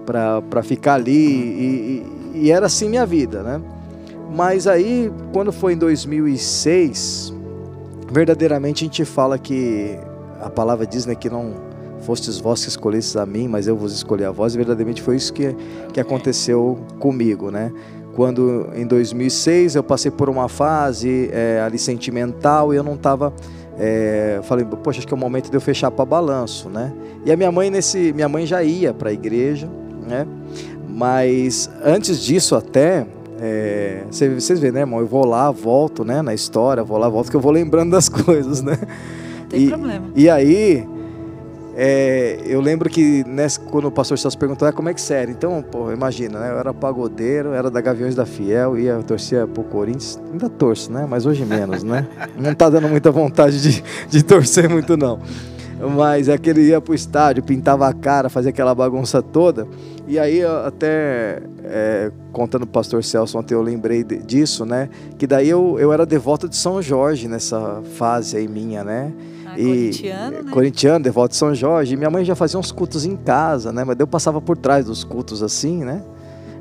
Para ficar ali e, e- e era assim minha vida, né? Mas aí, quando foi em 2006, verdadeiramente a gente fala que a palavra diz né, que não, fostes vós que escolhestes a mim, mas eu vos escolhi a vós. E verdadeiramente foi isso que, que aconteceu comigo, né? Quando em 2006 eu passei por uma fase é, ali sentimental e eu não estava é, falei, poxa, acho que é o momento de eu fechar para balanço, né? E a minha mãe nesse, minha mãe já ia para a igreja, né? Mas antes disso até, é, vocês veem, né, irmão? Eu vou lá, volto, né, na história, vou lá, volto, que eu vou lembrando das <laughs> coisas, né? Não tem e, problema. E aí, é, eu lembro que nessa, quando o pastor Celso perguntou, ah, como é que sério? Então, pô, imagina, né? Eu era pagodeiro, era da Gaviões da Fiel, ia torcia pro Corinthians, ainda torço, né? Mas hoje menos, né? Não tá dando muita vontade de, de torcer muito, não. Mas é que ele ia pro estádio, pintava a cara, fazia aquela bagunça toda. E aí, até é, contando pro pastor Celso ontem, eu lembrei de, disso, né? Que daí eu, eu era devoto de São Jorge nessa fase aí minha, né? Ah, corintiano, né? Corintiano, devoto de São Jorge. E minha mãe já fazia uns cultos em casa, né? Mas eu passava por trás dos cultos assim, né?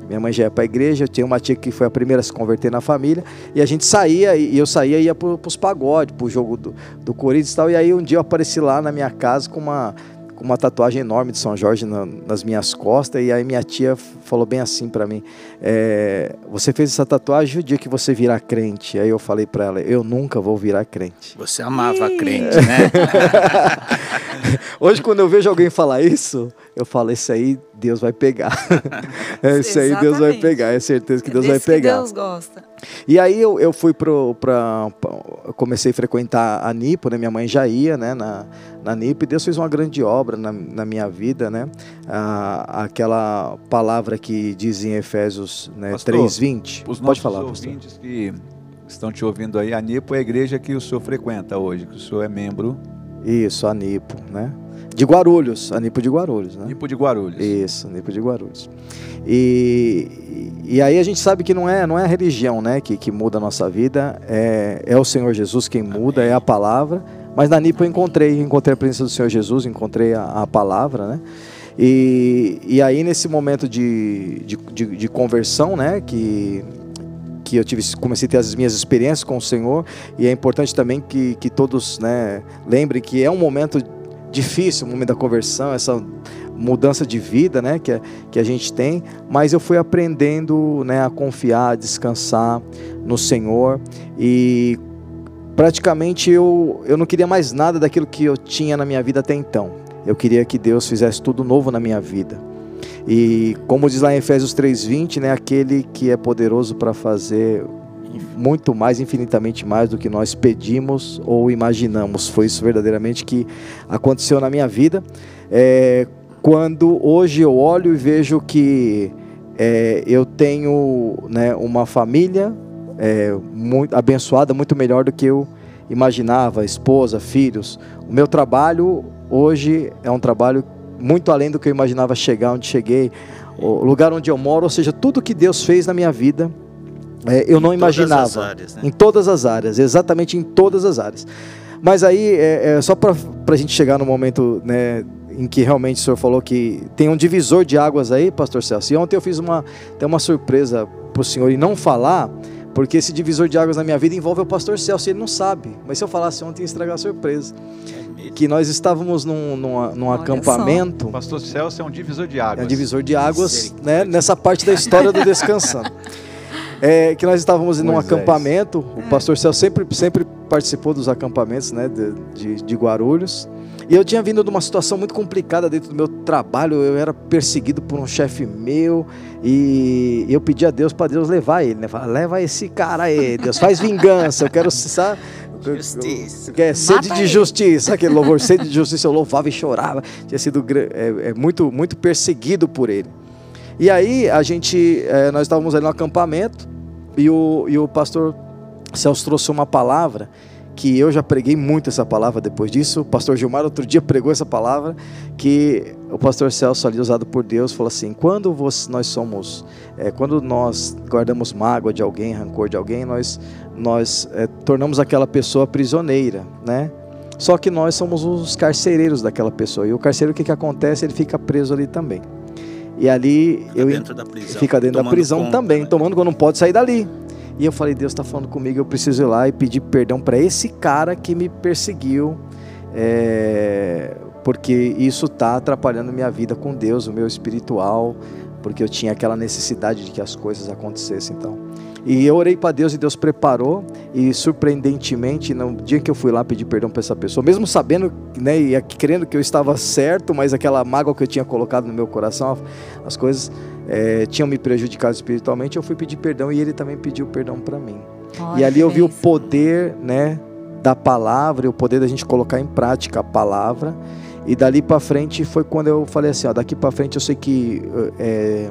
Minha mãe já ia para a igreja, eu tinha uma tia que foi a primeira a se converter na família, e a gente saía, e eu saía e ia para os pagodes, para o jogo do, do Corinthians e tal, e aí um dia eu apareci lá na minha casa com uma, com uma tatuagem enorme de São Jorge na, nas minhas costas, e aí minha tia falou bem assim para mim, é, você fez essa tatuagem o dia que você virar crente, aí eu falei para ela, eu nunca vou virar crente. Você amava crente, né? <laughs> <laughs> Hoje quando eu vejo alguém falar isso, eu falo, esse aí Deus vai pegar. <laughs> esse aí Deus vai pegar, é certeza que Deus Desse vai pegar. Que Deus gosta. E aí eu, eu fui pro, pra, pra- eu comecei a frequentar a Nipo, né? Minha mãe já ia, né? Na, na Nipo, e Deus fez uma grande obra na, na minha vida, né? Ah, aquela palavra que diz em Efésios né, Pastor, 3,20. Os Pode nossos falar, pastor. ouvintes que estão te ouvindo aí, a Nipo é a igreja que o senhor frequenta hoje, que o senhor é membro. Isso, a Nipo, né? De Guarulhos, a Nipo de Guarulhos, né? Nipo de Guarulhos. Isso, Nipo de Guarulhos. E, e aí a gente sabe que não é, não é a religião né, que, que muda a nossa vida, é, é o Senhor Jesus quem muda, é a palavra. Mas na Nipo eu encontrei, encontrei a presença do Senhor Jesus, encontrei a, a palavra, né? E, e aí nesse momento de, de, de, de conversão, né, que, que eu tive, comecei a ter as minhas experiências com o Senhor, e é importante também que, que todos né, lembrem que é um momento difícil, o momento da conversão, essa mudança de vida, né, que, que a gente tem, mas eu fui aprendendo, né, a confiar, a descansar no Senhor e praticamente eu, eu não queria mais nada daquilo que eu tinha na minha vida até então. Eu queria que Deus fizesse tudo novo na minha vida. E como diz lá em Efésios 3:20, né, aquele que é poderoso para fazer muito mais, infinitamente mais do que nós pedimos ou imaginamos. Foi isso verdadeiramente que aconteceu na minha vida. É, quando hoje eu olho e vejo que é, eu tenho né, uma família é, muito abençoada, muito melhor do que eu imaginava, esposa, filhos. O meu trabalho hoje é um trabalho muito além do que eu imaginava chegar onde cheguei, o lugar onde eu moro, ou seja, tudo que Deus fez na minha vida, é, eu não Em todas imaginava. as áreas, né? Em todas as áreas, exatamente em todas as áreas. Mas aí, é, é só para a gente chegar no momento né, em que realmente o senhor falou que tem um divisor de águas aí, pastor Celso. E ontem eu fiz uma, tem uma surpresa para o senhor e não falar, porque esse divisor de águas na minha vida envolve o pastor Celso e ele não sabe. Mas se eu falasse ontem, ia estragar a surpresa. Que nós estávamos num, num, num acampamento. O pastor Celso é um divisor de águas. É um divisor de águas, né, nessa parte da história do descansando. <laughs> É, que nós estávamos em um Moisés. acampamento, o pastor Celso sempre, sempre participou dos acampamentos né, de, de, de Guarulhos. E eu tinha vindo de uma situação muito complicada dentro do meu trabalho. Eu era perseguido por um chefe meu e eu pedi a Deus para Deus levar ele, né? Leva esse cara aí, Deus faz vingança. Eu quero sabe? Justiça. Que é sede de justiça, aquele louvor, sede de <laughs> justiça, eu louvava e chorava. Tinha sido é, é, muito, muito perseguido por ele. E aí a gente, é, nós estávamos ali no acampamento e o, e o pastor Celso trouxe uma palavra que eu já preguei muito essa palavra depois disso. O pastor Gilmar outro dia pregou essa palavra que o pastor Celso ali usado por Deus falou assim: quando você- nós somos, é, quando nós guardamos mágoa de alguém, rancor de alguém, nós nós é, tornamos aquela pessoa prisioneira, né? Só que nós somos os carcereiros daquela pessoa e o carcereiro o que que acontece? Ele fica preso ali também. E ali Fica eu dentro da prisão. fica dentro da prisão conta, também, né? tomando quando não pode sair dali. E eu falei, Deus está falando comigo, eu preciso ir lá e pedir perdão para esse cara que me perseguiu é, porque isso está atrapalhando minha vida com Deus, o meu espiritual, porque eu tinha aquela necessidade de que as coisas acontecessem. Então, e eu orei para Deus e Deus preparou e surpreendentemente no dia que eu fui lá pedir perdão para essa pessoa, mesmo sabendo, né, e crendo que eu estava certo, mas aquela mágoa que eu tinha colocado no meu coração, as coisas é, tinham me prejudicado espiritualmente, eu fui pedir perdão e ele também pediu perdão para mim. Olha e ali eu vi o poder, né, da palavra, e o poder da gente colocar em prática a palavra. E dali para frente foi quando eu falei assim, ó, daqui para frente eu sei que é,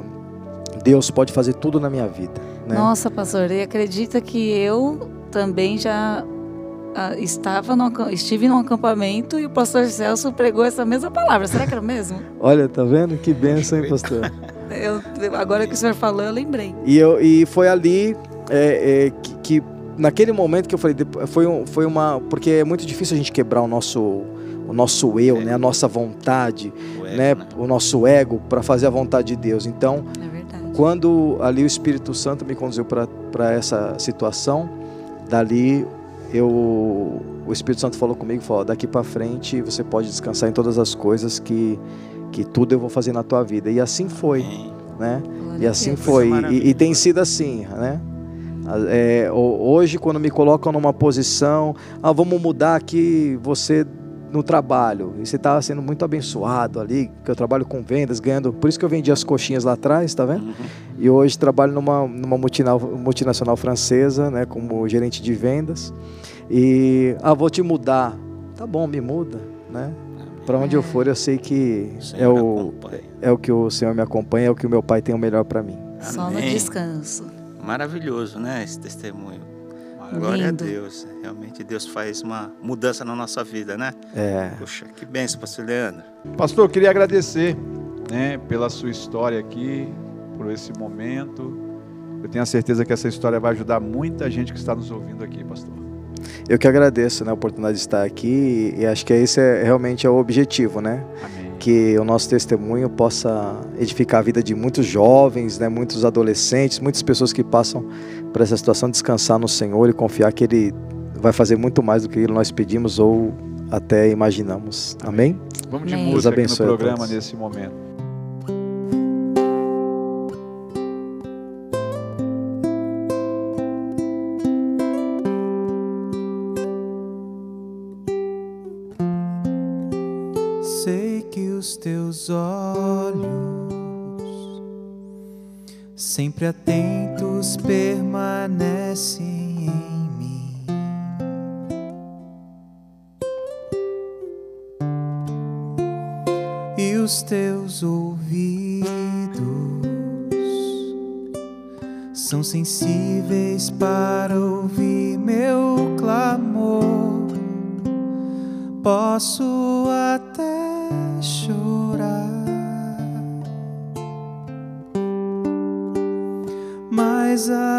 Deus pode fazer tudo na minha vida, né? Nossa, pastor, e acredita que eu também já ah, estava no, estive num acampamento e o pastor Celso pregou essa mesma palavra. Será que era o mesmo? <laughs> Olha, tá vendo? Que benção, hein, pastor? <laughs> Eu, agora que o senhor falou, eu lembrei. E, eu, e foi ali é, é, que, que naquele momento que eu falei, foi, um, foi uma. Porque é muito difícil a gente quebrar o nosso, o nosso eu, né? a nossa vontade, né? o nosso ego para fazer a vontade de Deus. Então, quando ali o Espírito Santo me conduziu para essa situação, dali eu, o Espírito Santo falou comigo, falou, daqui para frente você pode descansar em todas as coisas que, que tudo eu vou fazer na tua vida. E assim foi, né? E assim Deus. foi. Coisa E, e tem sido assim, né? É, ho- hoje, quando me colocam numa posição, ah, vamos mudar aqui você no trabalho, e você está sendo muito abençoado ali, que eu trabalho com vendas, ganhando. Por isso que eu vendi as coxinhas lá atrás, tá vendo? E hoje trabalho numa, numa multina- multinacional francesa, né, como gerente de vendas. E, ah, vou te mudar. Tá bom, me muda, né? Para onde eu for, eu sei que é o, é o que o Senhor me acompanha, é o que o meu pai tem o melhor para mim. Só no Amém. descanso. Maravilhoso, né? Esse testemunho. Glória Lindo. a Deus. Realmente Deus faz uma mudança na nossa vida, né? É. Poxa, que benção, pastor Leandro. Pastor, eu queria agradecer né, pela sua história aqui, por esse momento. Eu tenho a certeza que essa história vai ajudar muita gente que está nos ouvindo aqui, pastor. Eu que agradeço né, a oportunidade de estar aqui e acho que esse é realmente é o objetivo, né? Que o nosso testemunho possa edificar a vida de muitos jovens, né, muitos adolescentes, muitas pessoas que passam por essa situação, descansar no Senhor e confiar que Ele vai fazer muito mais do que nós pedimos ou até imaginamos. Amém? Vamos de Amém. Deus música aqui no programa nesse momento. Sempre atentos, permanecem em mim. E os teus ouvidos são sensíveis para ouvir meu clamor posso até chorar, mas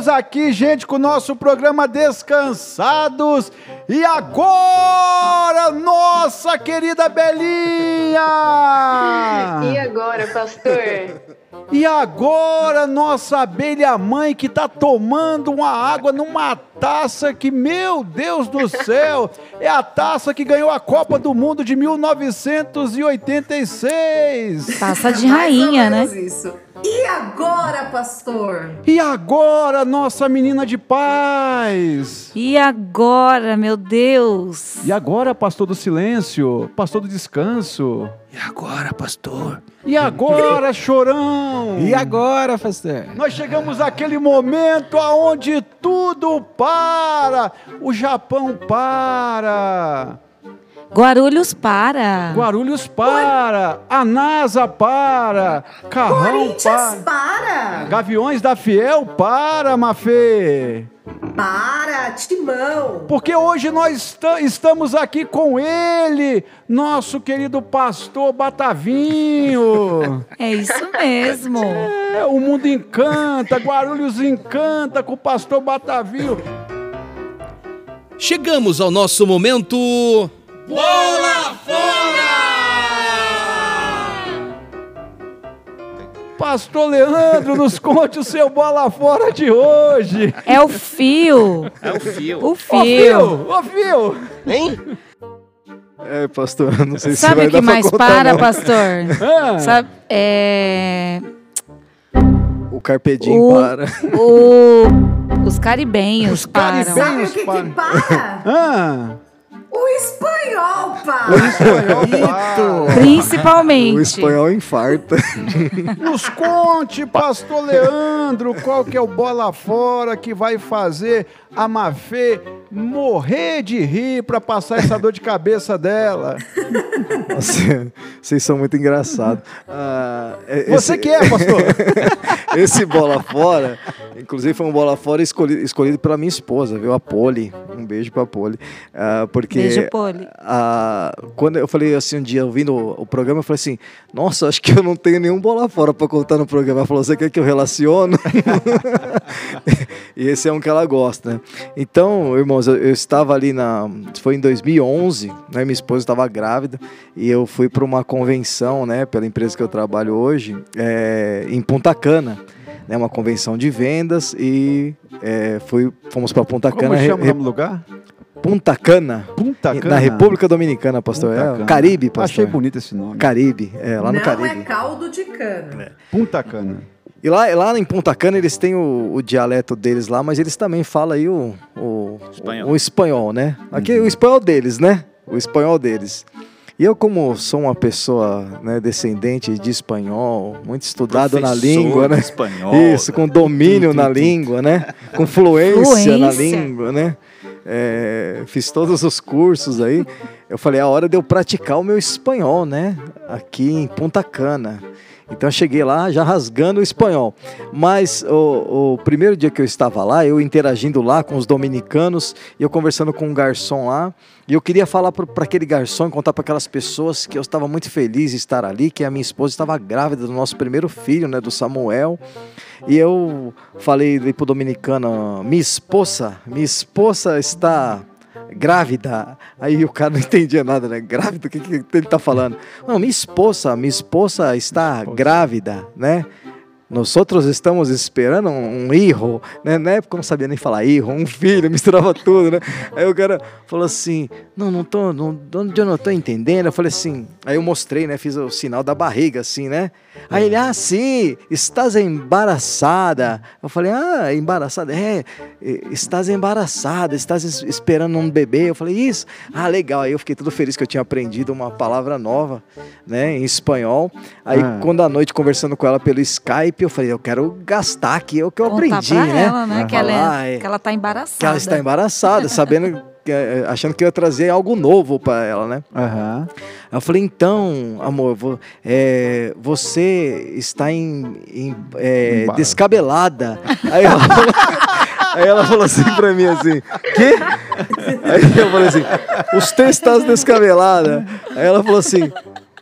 Voltamos aqui, gente, com o nosso programa Descansados. E agora, nossa querida Belinha! <laughs> E agora, pastor? E agora, nossa abelha mãe que tá tomando uma água numa taça que, meu Deus do céu, é a taça que ganhou a Copa do Mundo de 1986. Taça de rainha, né? Isso. E agora, pastor? E agora, nossa menina de paz. E agora, meu Deus? E agora, pastor do silêncio, pastor do descanso. E agora, pastor? E agora, chorão? E agora, pastor? Nós chegamos àquele momento aonde tudo para. O Japão para. Guarulhos para. Guarulhos para. A NASA para. Carrão Corinthians para. para! Gaviões da Fiel para, Mafê. Para, Timão! Porque hoje nós esta- estamos aqui com ele, nosso querido pastor Batavinho. É isso mesmo. É, o mundo encanta, Guarulhos encanta com o pastor Batavinho. Chegamos ao nosso momento. Bola Pastor Leandro, nos conte o seu bola fora de hoje. É o fio. É o fio. O fio. fio, ô fio. É, pastor, não sei se Sabe vai o que dar mais para, não. pastor? Ah, Sabe? É. O Carpedim O- para. O... Os caribenhos param. caribenhos. Sabe o que, para. que para? ah. O espanhol para! Espanhol, para. Principalmente. O espanhol infarta. <laughs> Nos conte, pastor Leandro, qual que é o bola fora que vai fazer a Mafê morrer de rir para passar essa dor de cabeça dela. Nossa, vocês são muito engraçados. Ah, é- Você que é, pastor. <laughs> esse bola fora, inclusive foi um bola fora escolhido, escolhido pela minha esposa, viu? A Poli. Um beijo pra Poli. Ah, porque Beijo, Poli. Ah, quando eu falei assim um dia, ouvindo o, o programa, eu falei assim: Nossa, acho que eu não tenho nenhum bola fora pra contar no programa. Ela falou: Você quer que eu relaciono? <laughs> e esse é um que ela gosta, né? Então, irmãos, eu, eu estava ali na. Foi em 2011, né? Minha esposa estava grávida e eu fui para uma convenção, né? Pela empresa que eu trabalho hoje, é, em Punta Cana. Né, uma convenção de vendas e é, fui, fomos para Punta Como Cana. re- chama o re- nome do lugar? Punta Cana. Punta Cana. Na República Dominicana, pastor. É. Caribe, pastor. Achei bonito esse nome. Caribe, é, lá no Não Caribe. é caldo de cana. Punta Cana. E lá, lá em Punta Cana eles têm o, o dialeto deles lá, mas eles também falam aí o, o, Espanhol. o, o espanhol, né? Aqui é o espanhol deles, né? O espanhol deles. E eu, como sou uma pessoa né, descendente de espanhol, muito estudado na Professor língua, de né? espanhol. Isso, com domínio na língua, né? Com fluência, na Fluência. língua, né? É, fiz todos os cursos aí. Eu falei, é a hora de eu praticar o meu espanhol, né? Aqui em Punta Cana. Então eu cheguei lá já rasgando o espanhol. Mas o, o primeiro dia que eu estava lá, eu interagindo lá com os dominicanos, eu conversando com um garçom lá, e eu queria falar para aquele garçom contar para aquelas pessoas que eu estava muito feliz de estar ali, que a minha esposa estava grávida do nosso primeiro filho, né, do Samuel. E eu falei ali pro dominicano, minha esposa, minha esposa está grávida. Aí o cara não entendia nada, né? Grávida, o que, que ele tá falando? Não, minha esposa, minha esposa está grávida, né? nós outros estamos esperando um, um hijo, né? Na época eu não sabia nem falar hijo, um filho, <laughs> misturava tudo, né? Aí o cara falou assim, não, não tô, não, eu não tô entendendo. Eu falei assim, aí eu mostrei, né? Fiz o sinal da barriga, assim, né? Aí ele, ah, sim, estás embaraçada. Eu falei, ah, embaraçada, é, estás embaraçada, estás es- esperando um bebê. Eu falei, isso, ah, legal. Aí eu fiquei todo feliz que eu tinha aprendido uma palavra nova, né, em espanhol. Aí Ah. quando à noite conversando com ela pelo Skype, eu falei, eu quero gastar aqui o que eu Contar aprendi, pra né? ela, né? Que ela, é, é, que ela tá embaraçada. que ela está embaraçada, sabendo, que, achando que eu ia trazer algo novo para ela, né? Aí Eu falei, então, amor, vo- é, você está em, em, é, descabelada. Aí ela, falou, <laughs> aí ela falou assim pra mim assim, quê? Aí eu falei assim, você está descabelada. Aí ela falou assim,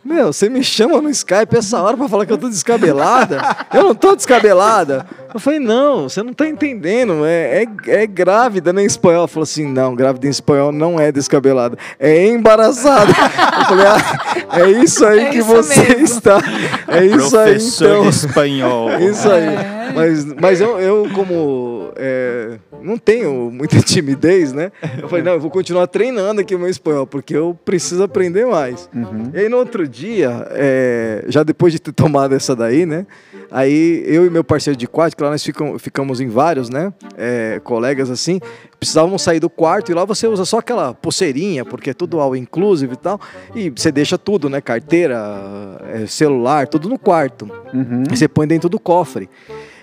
meu, você me chama no Skype essa hora pra falar que eu tô descabelada? Eu não tô descabelada. Eu falei, não, você não tá entendendo. É, é, é grávida né, em espanhol. Ela falou assim, não, grávida em espanhol não é descabelada, é embaraçada. Eu falei, ah, é isso aí É que isso você mesmo. está. É isso aí, Professor então. de espanhol. É Isso aí. É. Mas, mas eu, eu como é, não tenho muita <laughs> timidez, né? Eu falei, não, eu vou continuar treinando aqui o meu espanhol, porque eu preciso aprender mais. Uhum. E aí no outro dia, é, já depois de ter tomado essa daí, né? Aí eu e meu parceiro de quarto, que lá nós ficam, ficamos em vários, né? é, colegas assim, precisávamos sair do quarto e lá você usa só aquela pulseirinha, porque é tudo all inclusive e tal. E você deixa tudo, né? Carteira, é, celular, tudo no quarto. Uhum. Você põe dentro do cofre.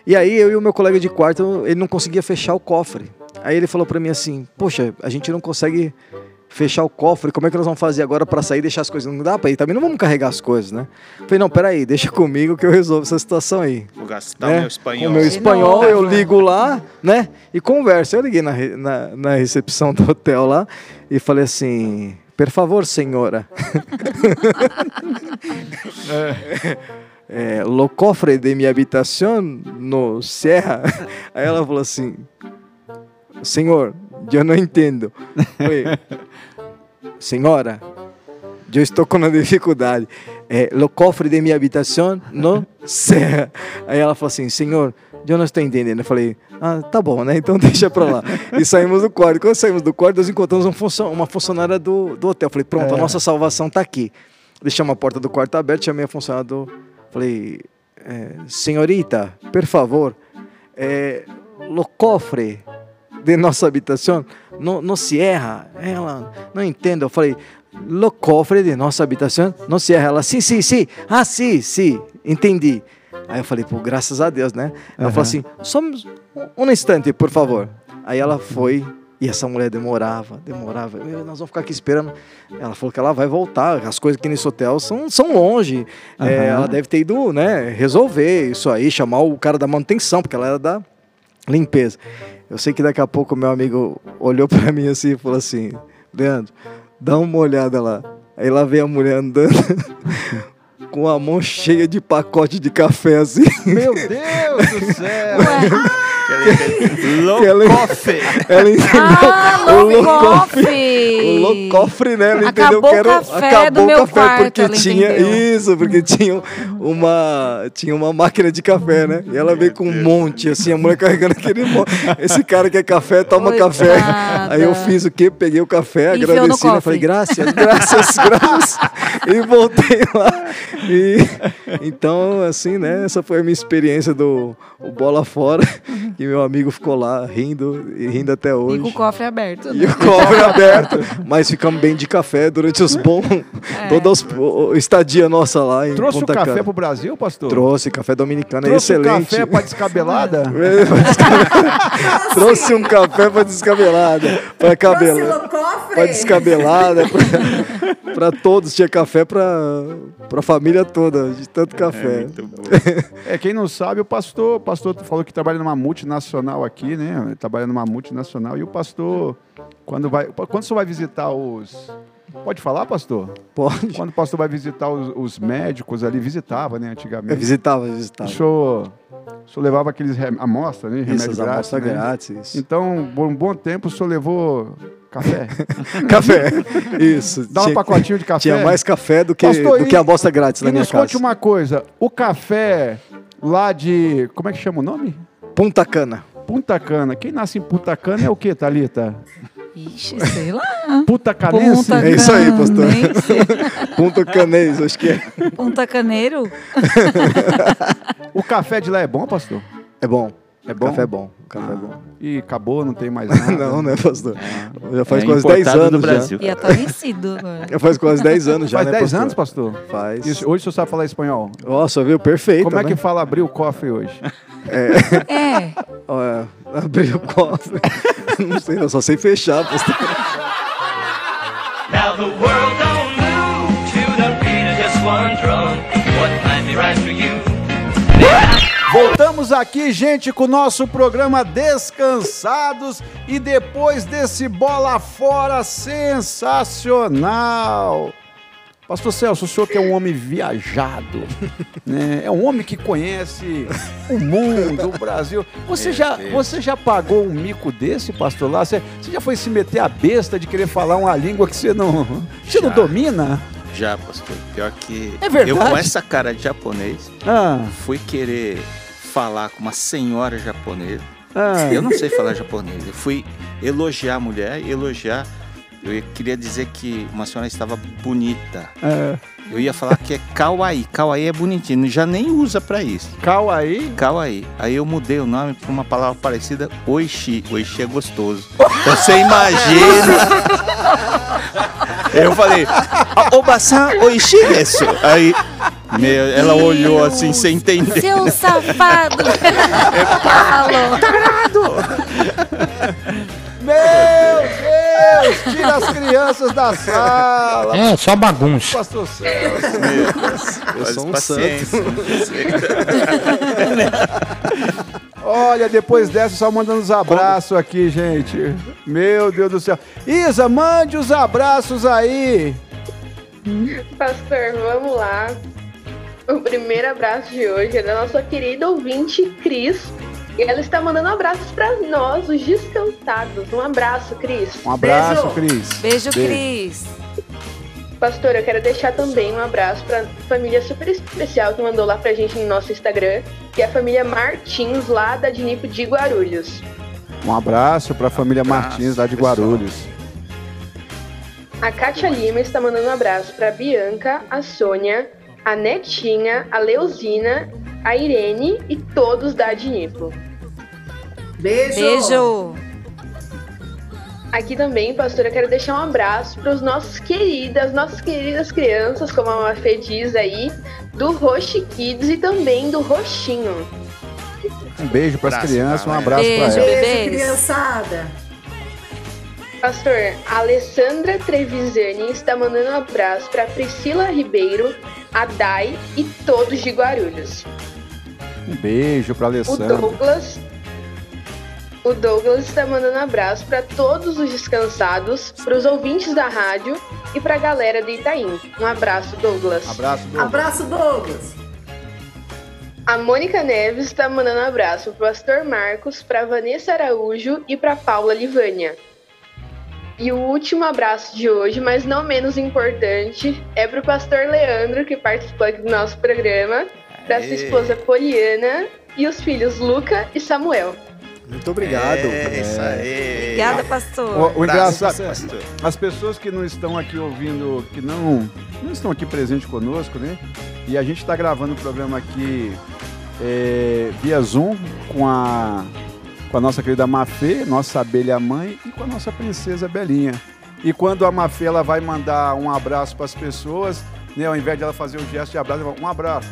E aí eu e o meu colega de quarto, ele não conseguia fechar o cofre. Aí ele falou pra mim assim: "Poxa, a gente não consegue fechar o cofre, como é que nós vamos fazer agora pra sair e deixar as coisas? Não dá pra ir, também não vamos carregar as coisas, né?" Falei: "Não, peraí, deixa comigo que eu resolvo essa situação aí." Vou gastar né? o meu espanhol. O meu espanhol, eu ligo lá, né? E converso. Eu liguei na, na, na recepção do hotel lá e falei assim: por favor, senhora. <laughs> É, lo cofre de minha habitação no Serra. Aí ela falou assim: Senhor, eu não entendo. Falei, Senhora, eu estou com uma dificuldade. É, lo cofre de minha habitação no <laughs> Serra. Aí ela falou assim: Senhor, eu não estou entendendo. Eu falei: Ah, tá bom, né? Então <laughs> deixa pra lá. E saímos do quarto. Quando saímos do quarto, nós encontramos um uma funcionária do, do hotel. Eu falei: Pronto, a É. nossa salvação tá aqui. Deixamos a porta do quarto aberta, chamei a funcionária do. Falei: é, Senhorita, por favor, é, lo cofre de nossa habitação não, não se erra. Ela não entende. Eu falei, lo cofre de nossa habitação não se erra. Ela, sim, sim, sim. Ah, sim, sim, entendi. Aí eu falei, pô, graças a Deus, né? Ela Aham. falou assim, só um- um instante, por favor. Aí ela foi e essa mulher demorava, demorava. "Meu, Nós vamos ficar aqui esperando. Ela falou que ela vai voltar. As coisas aqui nesse hotel são, são longe. É, Aham. ela deve ter ido, né, resolver isso aí, chamar o cara da manutenção, porque ela era da limpeza. Eu sei que daqui a pouco meu amigo olhou pra mim assim e falou assim: Leandro, dá uma olhada lá. Aí lá veio a mulher andando <laughs> com a mão cheia de pacote de café assim. Meu Deus do céu! Que ela- entendeu Ah, o locofre. cofre. O locofre, né? Ela Acabou entendeu que era o café do meu quarto, porque tinha entendeu. isso, porque tinha uma tinha uma máquina de café, né? E ela veio com um monte assim, a mulher carregando aquele monte. Esse cara quer café, toma café. Coitada. Aí eu fiz o quê? Peguei o café, no agradeci, né? Falei, graças, graças, <laughs> graças. E voltei lá. E então, assim, né? Essa foi a minha experiência do o bola fora, que meu amigo ficou lá rindo e rindo até E hoje. com o cofre aberto. E Né? o cofre aberto, mas ficamos bem de café durante os bons. <laughs> É. Toda os, o, o estadia nossa lá em Trouxe o Ponta café Cana. pro Brasil, pastor? Trouxe café dominicano, é Trouxe o excelente. café pra descabelada? <laughs> É, pra descabelada. <laughs> Trouxe um café pra descabelada. Pra Trouxe no cofre. Pra descabelada. Pra, pra todos. Tinha café pra, pra família toda, de tanto café. Muito bom. É, quem não sabe, o pastor, o pastor falou que trabalha numa multinacional aqui, né? Ele Trabalha numa multinacional e o pastor, quando vai, quando você vai visitar os, pode falar, pastor? Pode. Quando o pastor vai visitar os, os médicos ali, visitava, né? Antigamente. Eu visitava, O visitava. senhor, o senhor levava aqueles rem- amostra, né? Isso, Remédio as grátis, amostras né? grátis. isso. Então, por um bom tempo, o senhor levou café. <laughs> Café. Isso. Dá um Tinha- pacotinho de café. Tinha mais café do que, Pastor, do e- que amostra grátis E na minha nos conte casa. uma coisa, o café lá de. Como é que chama o nome? Punta Cana. Punta Cana. Quem nasce em Punta Cana é o quê, Thalita? Ixi, sei lá. Punta Canense? Punta É isso aí, pastor. Canense. Punta Canês, acho que é. Punta Caneiro? O café de lá é bom, pastor? É bom. É bom? Café é bom. Café é bom. E acabou, não tem mais <laughs> nada. Não, né, pastor? Já faz É quase 10 importado anos do já. Brasil. E é atualecido agora. Já faz quase 10 anos já, Faz né, 10 pastor? anos, pastor? Faz. Isso, hoje o senhor sabe falar espanhol. Nossa, viu? Perfeito, Como é né? que fala abrir o cofre hoje? É. Olha, abrir o cofre. <laughs> não sei, eu só sei fechar, pastor. Voltamos aqui, gente, com o nosso programa Descansados e depois desse bola fora sensacional. Pastor Celso, o senhor que é um homem viajado, <laughs> né? é um homem que conhece o mundo, o Brasil. Você já, você já pagou um mico desse, pastor lá? Você, você já foi se meter a besta de querer falar uma língua que você não, você não domina? Já, pastor. Pior que É verdade? eu com essa cara de japonês Ah, fui querer falar com uma senhora japonesa. ah. Eu não sei falar japonês. Eu fui elogiar a mulher, elogiar. Eu queria dizer que uma senhora estava bonita. É. Eu ia falar que é kawaii. Kawaii é bonitinho, já nem usa pra isso. Kawaii? Kawaii. Aí eu mudei o nome pra uma palavra parecida, oishi. Oishi é gostoso. Então você imagina. Eu falei, Obasan oishi desu. Aí meu, ela olhou assim sem entender. Seu safado! <laughs> Falou. Meu Deus! Tira as crianças da sala! É, só bagunça. Pastor Celso. Eu sou um Paciência. Olha, depois dessa, só mandando os abraços aqui, gente. Meu Deus do céu. Isa, mande os abraços aí. Pastor, vamos lá. O primeiro abraço de hoje é da nossa querida ouvinte Cris. E ela está mandando abraços para nós, os descansados. Um abraço, Cris. Um abraço, Beijo. Cris. Beijo, Cris. Pastor, eu quero deixar também um abraço para família super especial que mandou lá pra gente no nosso Instagram, que é a família Martins, lá da Dinipo de Guarulhos. Um abraço para a família Martins, lá de pessoal. Guarulhos. A Kátia Lima está mandando um abraço para Bianca, a Sônia, a Netinha, a Leozina, a Irene e todos da Dinipo. Beijo. Beijo. Aqui também, pastor, eu quero deixar um abraço para os nossos queridas, nossas queridas crianças, como a Mafê diz aí, do Roche Kids e também do Roxinho. Um beijo para as crianças, um abraço para elas. Beijo, criançada. Pastor, a Alessandra Trevisani está mandando um abraço para Priscila Ribeiro, a Dai e todos de Guarulhos. Um beijo para O Alessandra. Douglas. O Douglas está mandando um abraço para todos os descansados, para os ouvintes da rádio e para a galera do Itaim. Um abraço, Douglas. Abraço, Douglas. Abraço, Douglas. A Mônica Neves está mandando um abraço para o Pastor Marcos, para Vanessa Araújo e para Paula Livânia. E o último abraço de hoje, mas não menos importante, é para o Pastor Leandro, que participou aqui do nosso programa, para sua esposa Poliana e os filhos Luca e Samuel. Muito obrigado. É, isso aí. Obrigada, pastor. O, o engraçado, pastor. as pessoas que não estão aqui ouvindo, que não, não estão aqui presentes conosco, né? E a gente está gravando o programa aqui é, via Zoom com a, com a nossa querida Mafê, nossa abelha mãe, e com a nossa princesa Belinha. E quando a Mafê ela vai mandar um abraço para as pessoas, né, ao invés de ela fazer o gesto de abraço, ela fala, um abraço.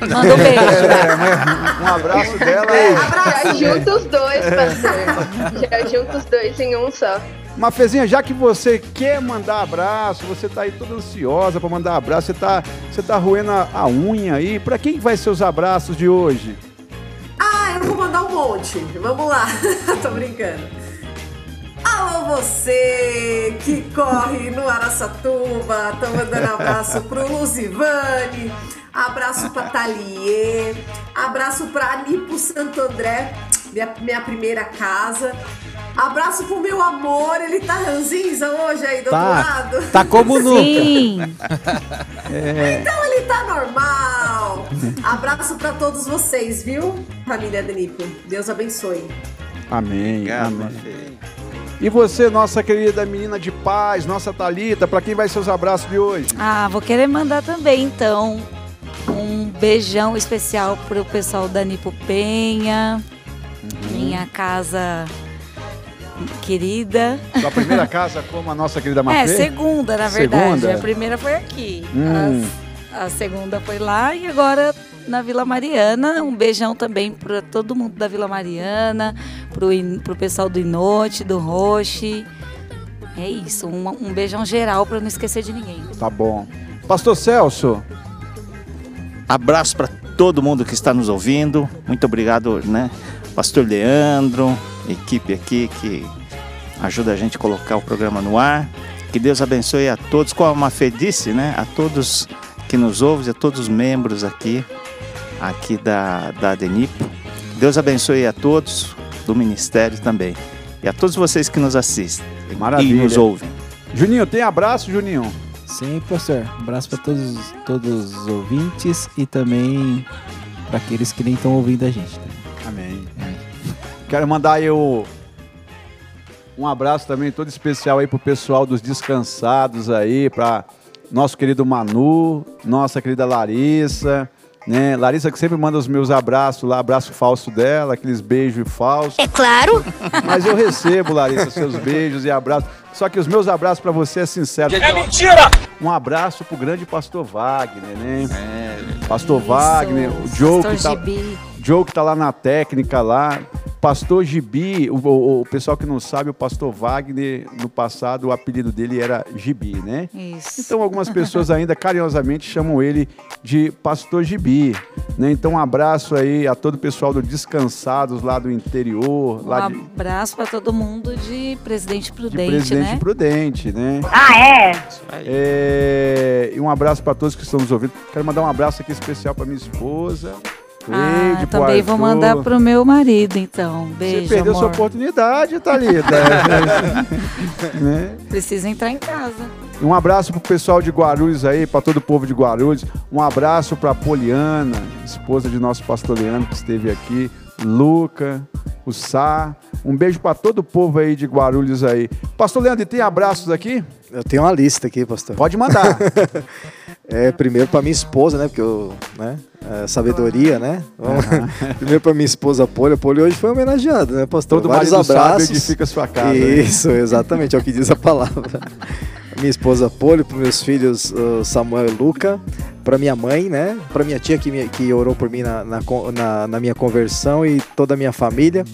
Manda um beijo. É, mas um abraço dela e Já junta os dois, pastor. Já junta os dois em um só. Mafezinha, já que você quer mandar abraço, você tá aí toda ansiosa para mandar abraço, você tá, você tá roendo a, a unha aí, para quem vai ser os abraços de hoje? Ah, eu vou mandar um monte. Vamos lá. <laughs> Tô brincando. Alô, você que corre no Araçatuba. Tô mandando abraço pro Luzivane. Abraço pra Thalier. Abraço pra Anipo Santo André, minha, minha primeira casa. Abraço pro meu amor, ele tá ranzinza hoje aí do outro Tá, lado. tá como nunca. Sim. Então ele tá normal. Abraço pra todos vocês, viu? Família Denipo. Deus abençoe. Amém, Obrigado, amém. E você, nossa querida menina de paz, nossa Talita, para quem vai seus abraços de hoje? Ah, vou querer mandar também, então, um beijão especial pro pessoal da Nipo Penha, minha casa querida. Sua primeira casa como a nossa querida Mafê? É, segunda, na verdade. Segunda? A primeira foi aqui. Hum. As- a segunda foi lá e agora na Vila Mariana. Um beijão também para todo mundo da Vila Mariana, pro, In- pro pessoal do Inote, do Roche. É isso, um, um beijão geral para não esquecer de ninguém. Tá bom. Pastor Celso, Abraço para todo mundo que está nos ouvindo. Muito obrigado, né? Pastor Leandro, equipe aqui que ajuda a gente a colocar o programa no ar. Que Deus abençoe a todos, como a Mafê disse, né? A todos que nos ouvem, a todos os membros aqui, aqui da, da Adenipo. Deus abençoe a todos do ministério também. E a todos vocês que nos assistem Maravilha. e nos ouvem. Juninho, tem abraço, Juninho? Sim, professor. Um abraço para todos, todos os ouvintes e também para aqueles que nem estão ouvindo a gente. Amém. Quero mandar aí o- um abraço também todo especial aí pro pessoal dos descansados aí, para nosso querido Manu, nossa querida Larissa, né? Larissa que sempre manda os meus abraços lá, abraço falso dela, aqueles beijos falsos. É claro. Mas eu recebo, Larissa, seus beijos e abraços. Só que os meus abraços para você é sincero. É mentira! Um abraço pro grande pastor Wagner, né? É, Pastor Isso, Wagner, o Joe Pastor que tá. Joe que tá lá na técnica lá. Pastor Gibi, o, o- o pessoal que não sabe, o pastor Wagner, no passado, o apelido dele era Gibi, né? Isso. Então algumas pessoas ainda carinhosamente chamam ele de Pastor Gibi, né? Então um abraço aí a todo o pessoal do Descansados lá do interior, Um lá de, abraço para todo mundo de Presidente de Prudente, Presidente né? Prudente, né? Ah, é? É, e um abraço para todos que estão nos ouvindo. Quero mandar um abraço aqui especial para minha esposa. Ah, também vou mandar pro meu marido, então. Beijo, Você perdeu amor. sua oportunidade, Thalita. <laughs> né? Precisa entrar em casa. Um abraço pro pessoal de Guarulhos aí, para todo o povo de Guarulhos. Um abraço para Poliana, esposa de nosso pastor Leandro, que esteve aqui. Luca, o Sá. Um beijo para todo o povo aí de Guarulhos aí. Pastor Leandro, e tem abraços aqui? Eu tenho uma lista aqui, pastor. Pode mandar. <laughs> É, primeiro para minha esposa, né? Porque eu, né? é, sabedoria, né? Vamos- <laughs> primeiro para minha esposa Poli. A Poli hoje foi homenageada, né, pastor? Todo Vários abraços. edifica sua casa, né? Isso, exatamente, é o que diz a palavra. <laughs> minha esposa Poli, para meus filhos uh, Samuel e Luca, para minha mãe, né? Para minha tia que, me- que orou por mim na, na, na- na minha conversão e toda a minha família.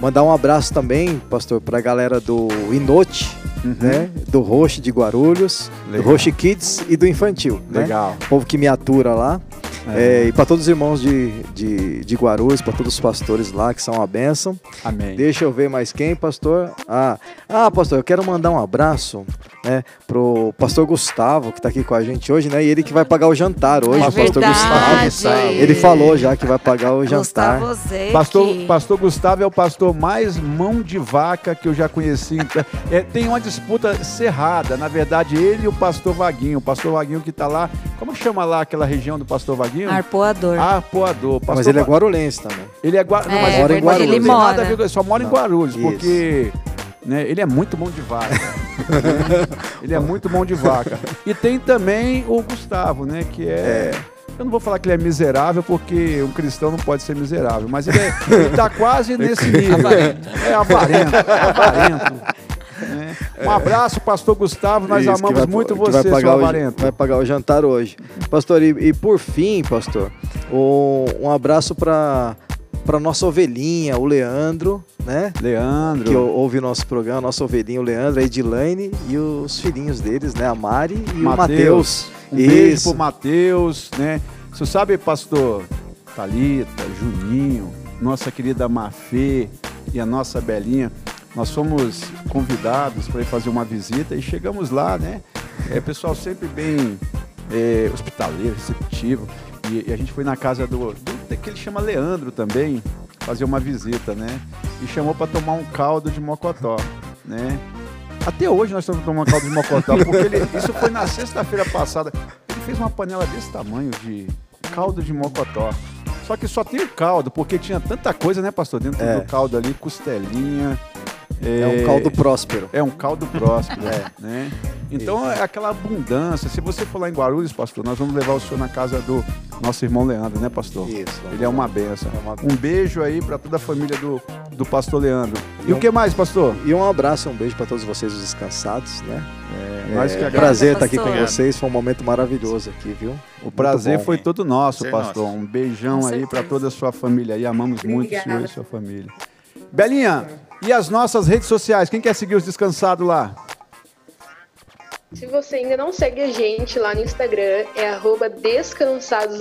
Mandar um abraço também, pastor, para a galera do Inote, né? Do Roche de Guarulhos, Uhum. Legal. do Roche Kids e do Infantil. né? Legal. O povo que me atura lá. É. É, e para todos os irmãos de, de, de Guarulhos, para todos os pastores lá, que são uma bênção. Amém. Deixa eu ver mais quem, pastor. Ah, ah, pastor, eu quero mandar um abraço né, pro pastor Gustavo, que tá aqui com a gente hoje, né? E ele que vai pagar o jantar hoje, É pastor. Gustavo. Ele falou já que vai pagar o jantar. Pastor, pastor Gustavo é o pastor mais mão de vaca que eu já conheci. <laughs> É, tem uma disputa cerrada. Na verdade, ele e o pastor Vaguinho. O pastor Vaguinho que tá lá. Como chama lá aquela região do pastor Vaguinho? Arpoador. Arpoador. Mas Pastor ele é guarulense também. Ele é, gua... não, É, mas mora em mas Guarulhos. Ele ele não tem nada a mora. ver com- ele só mora em Guarulhos, isso. porque né, ele é muito mão de vaca. <laughs> <laughs> ele é muito mão de vaca. E tem também o Gustavo, né? Que é. Eu não vou falar que ele é miserável, porque um cristão não pode ser miserável, mas ele, é, ele tá quase <laughs> nesse nível. É avarento, é <laughs> avarento. né? Um abraço, pastor Gustavo. Nós Isso, amamos vai- muito você, vai seu pagar, o, avarento. vai pagar o jantar hoje. Pastor, e, e por fim, pastor, um, um abraço para para nossa ovelhinha, o Leandro, né? Leandro. Que ou- ouve o nosso programa, nossa ovelhinha, o Leandro, a Edilane e os filhinhos deles, né? A Mari e o Matheus. Um beijo pro Matheus, né? Você sabe, pastor Talita, Juninho, nossa querida Mafê e a nossa Belinha, nós fomos convidados para ir fazer uma visita e chegamos lá, né? É, pessoal sempre bem é, hospitaleiro, receptivo. E, e a gente foi na casa do, do que ele chama Leandro também, fazer uma visita, né? E chamou para tomar um caldo de mocotó, né? Até hoje nós estamos tomando caldo de mocotó, <laughs> porque ele- isso foi na sexta-feira passada. Ele fez uma panela desse tamanho de caldo de mocotó. Só que só tem o caldo, porque tinha tanta coisa, né, pastor? Dentro É. do caldo ali, costelinha. É um caldo próspero. É um caldo próspero, <laughs> né? Então é aquela abundância. Se você for lá em Guarulhos, pastor, nós vamos levar o senhor na casa do nosso irmão Leandro, né, pastor? Isso. Ele é uma benção. É uma- Um beijo aí para toda a família do, do pastor Leandro. E o que mais, pastor? E um abraço e um beijo para todos vocês, os descansados, né? É, nós que É, prazer estar aqui com vocês, foi um momento maravilhoso aqui, viu? O prazer foi todo nosso, Prazer pastor. nosso. Um beijão aí para toda a sua família aí. Amamos muito o senhor e Obrigada. sua família. Belinha, e as nossas redes sociais? Quem quer seguir os descansados lá? Se você ainda não segue a gente lá no Instagram, é descansados.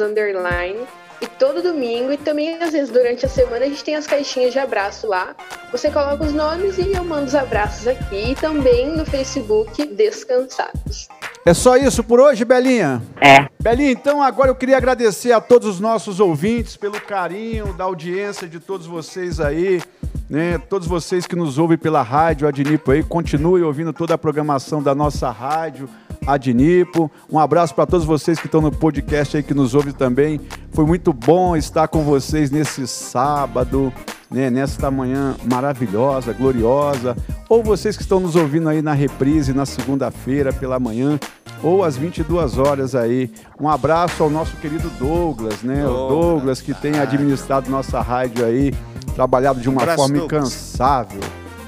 E todo domingo e também às vezes durante a semana a gente tem as caixinhas de abraço lá. Você coloca os nomes e eu mando os abraços aqui e também no Facebook Descansados. É só isso por hoje, Belinha? É. Belinha, então agora eu queria agradecer a todos os nossos ouvintes pelo carinho da audiência de todos vocês aí, né? Todos vocês que nos ouvem pela rádio Adnipo aí, continue ouvindo toda a programação da nossa rádio Adnipo. Um abraço para todos vocês que estão no podcast aí que nos ouvem também. Foi muito bom estar com vocês nesse sábado, né, nesta manhã maravilhosa, gloriosa, ou vocês que estão nos ouvindo aí na reprise na segunda-feira pela manhã, ou às 22 horas aí. Um abraço ao nosso querido Douglas, né? Douglas, Douglas que tem administrado nossa rádio aí, trabalhado de uma abraço, forma incansável.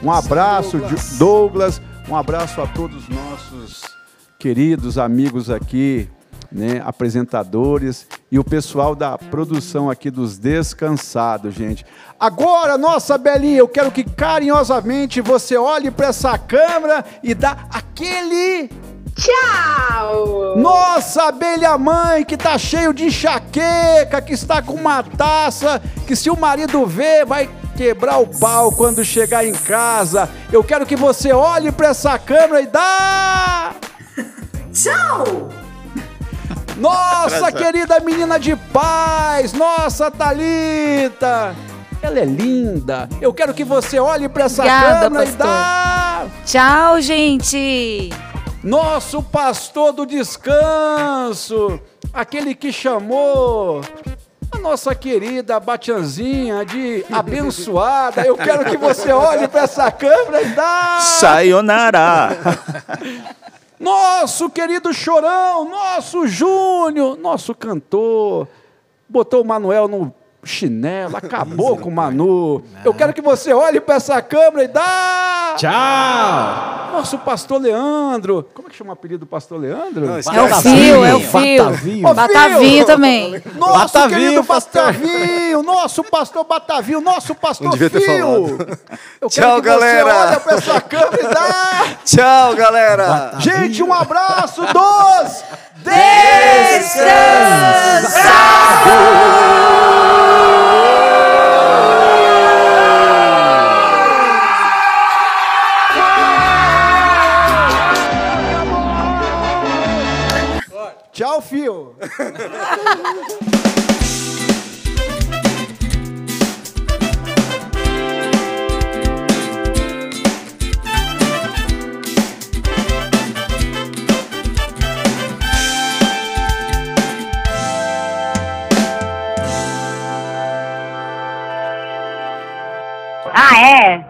Um abraço, Douglas. Douglas, um abraço a todos os nossos queridos amigos aqui, né, apresentadores e o pessoal da produção aqui dos Descansados, gente. Agora, nossa Belinha, eu quero que carinhosamente você olhe para essa câmera e dá aquele Tchau! nossa abelha mãe que tá cheio de enxaqueca, que está com uma taça, que se o marido ver vai quebrar o pau quando chegar em casa. Eu quero que você olhe para essa câmera e dá Tchau! Nossa Atrasado. querida menina de paz, nossa Talita. Ela é linda. Eu quero que você olhe para essa Obrigada, câmera e pastor. dá Tchau, gente! Nosso pastor do descanso, aquele que chamou a nossa querida Batianzinha de <laughs> abençoada. Eu quero que você olhe para essa câmera e dá. Sayonara! <laughs> Nosso querido Chorão, nosso Júnior, nosso cantor, botou o Manuel no chinelo, <laughs> acabou com o Manu. Eu quero que você olhe para essa câmera e dá. Tchau! Nosso pastor Leandro. Como é que chama o apelido do pastor Leandro? Não, É o fio, é o fio. Batavinho. Batavinho Fio! também. Nosso Batavinho, querido pastor. Batavinho, nosso pastor Batavinho, nosso pastor Não devia ter Fio. <laughs> Tchau, quero que galera. você olhe para essa câmera e dá. Tchau, galera! Gente, um abraço <laughs> dos Tchau, fio. <laughs> Ah, é?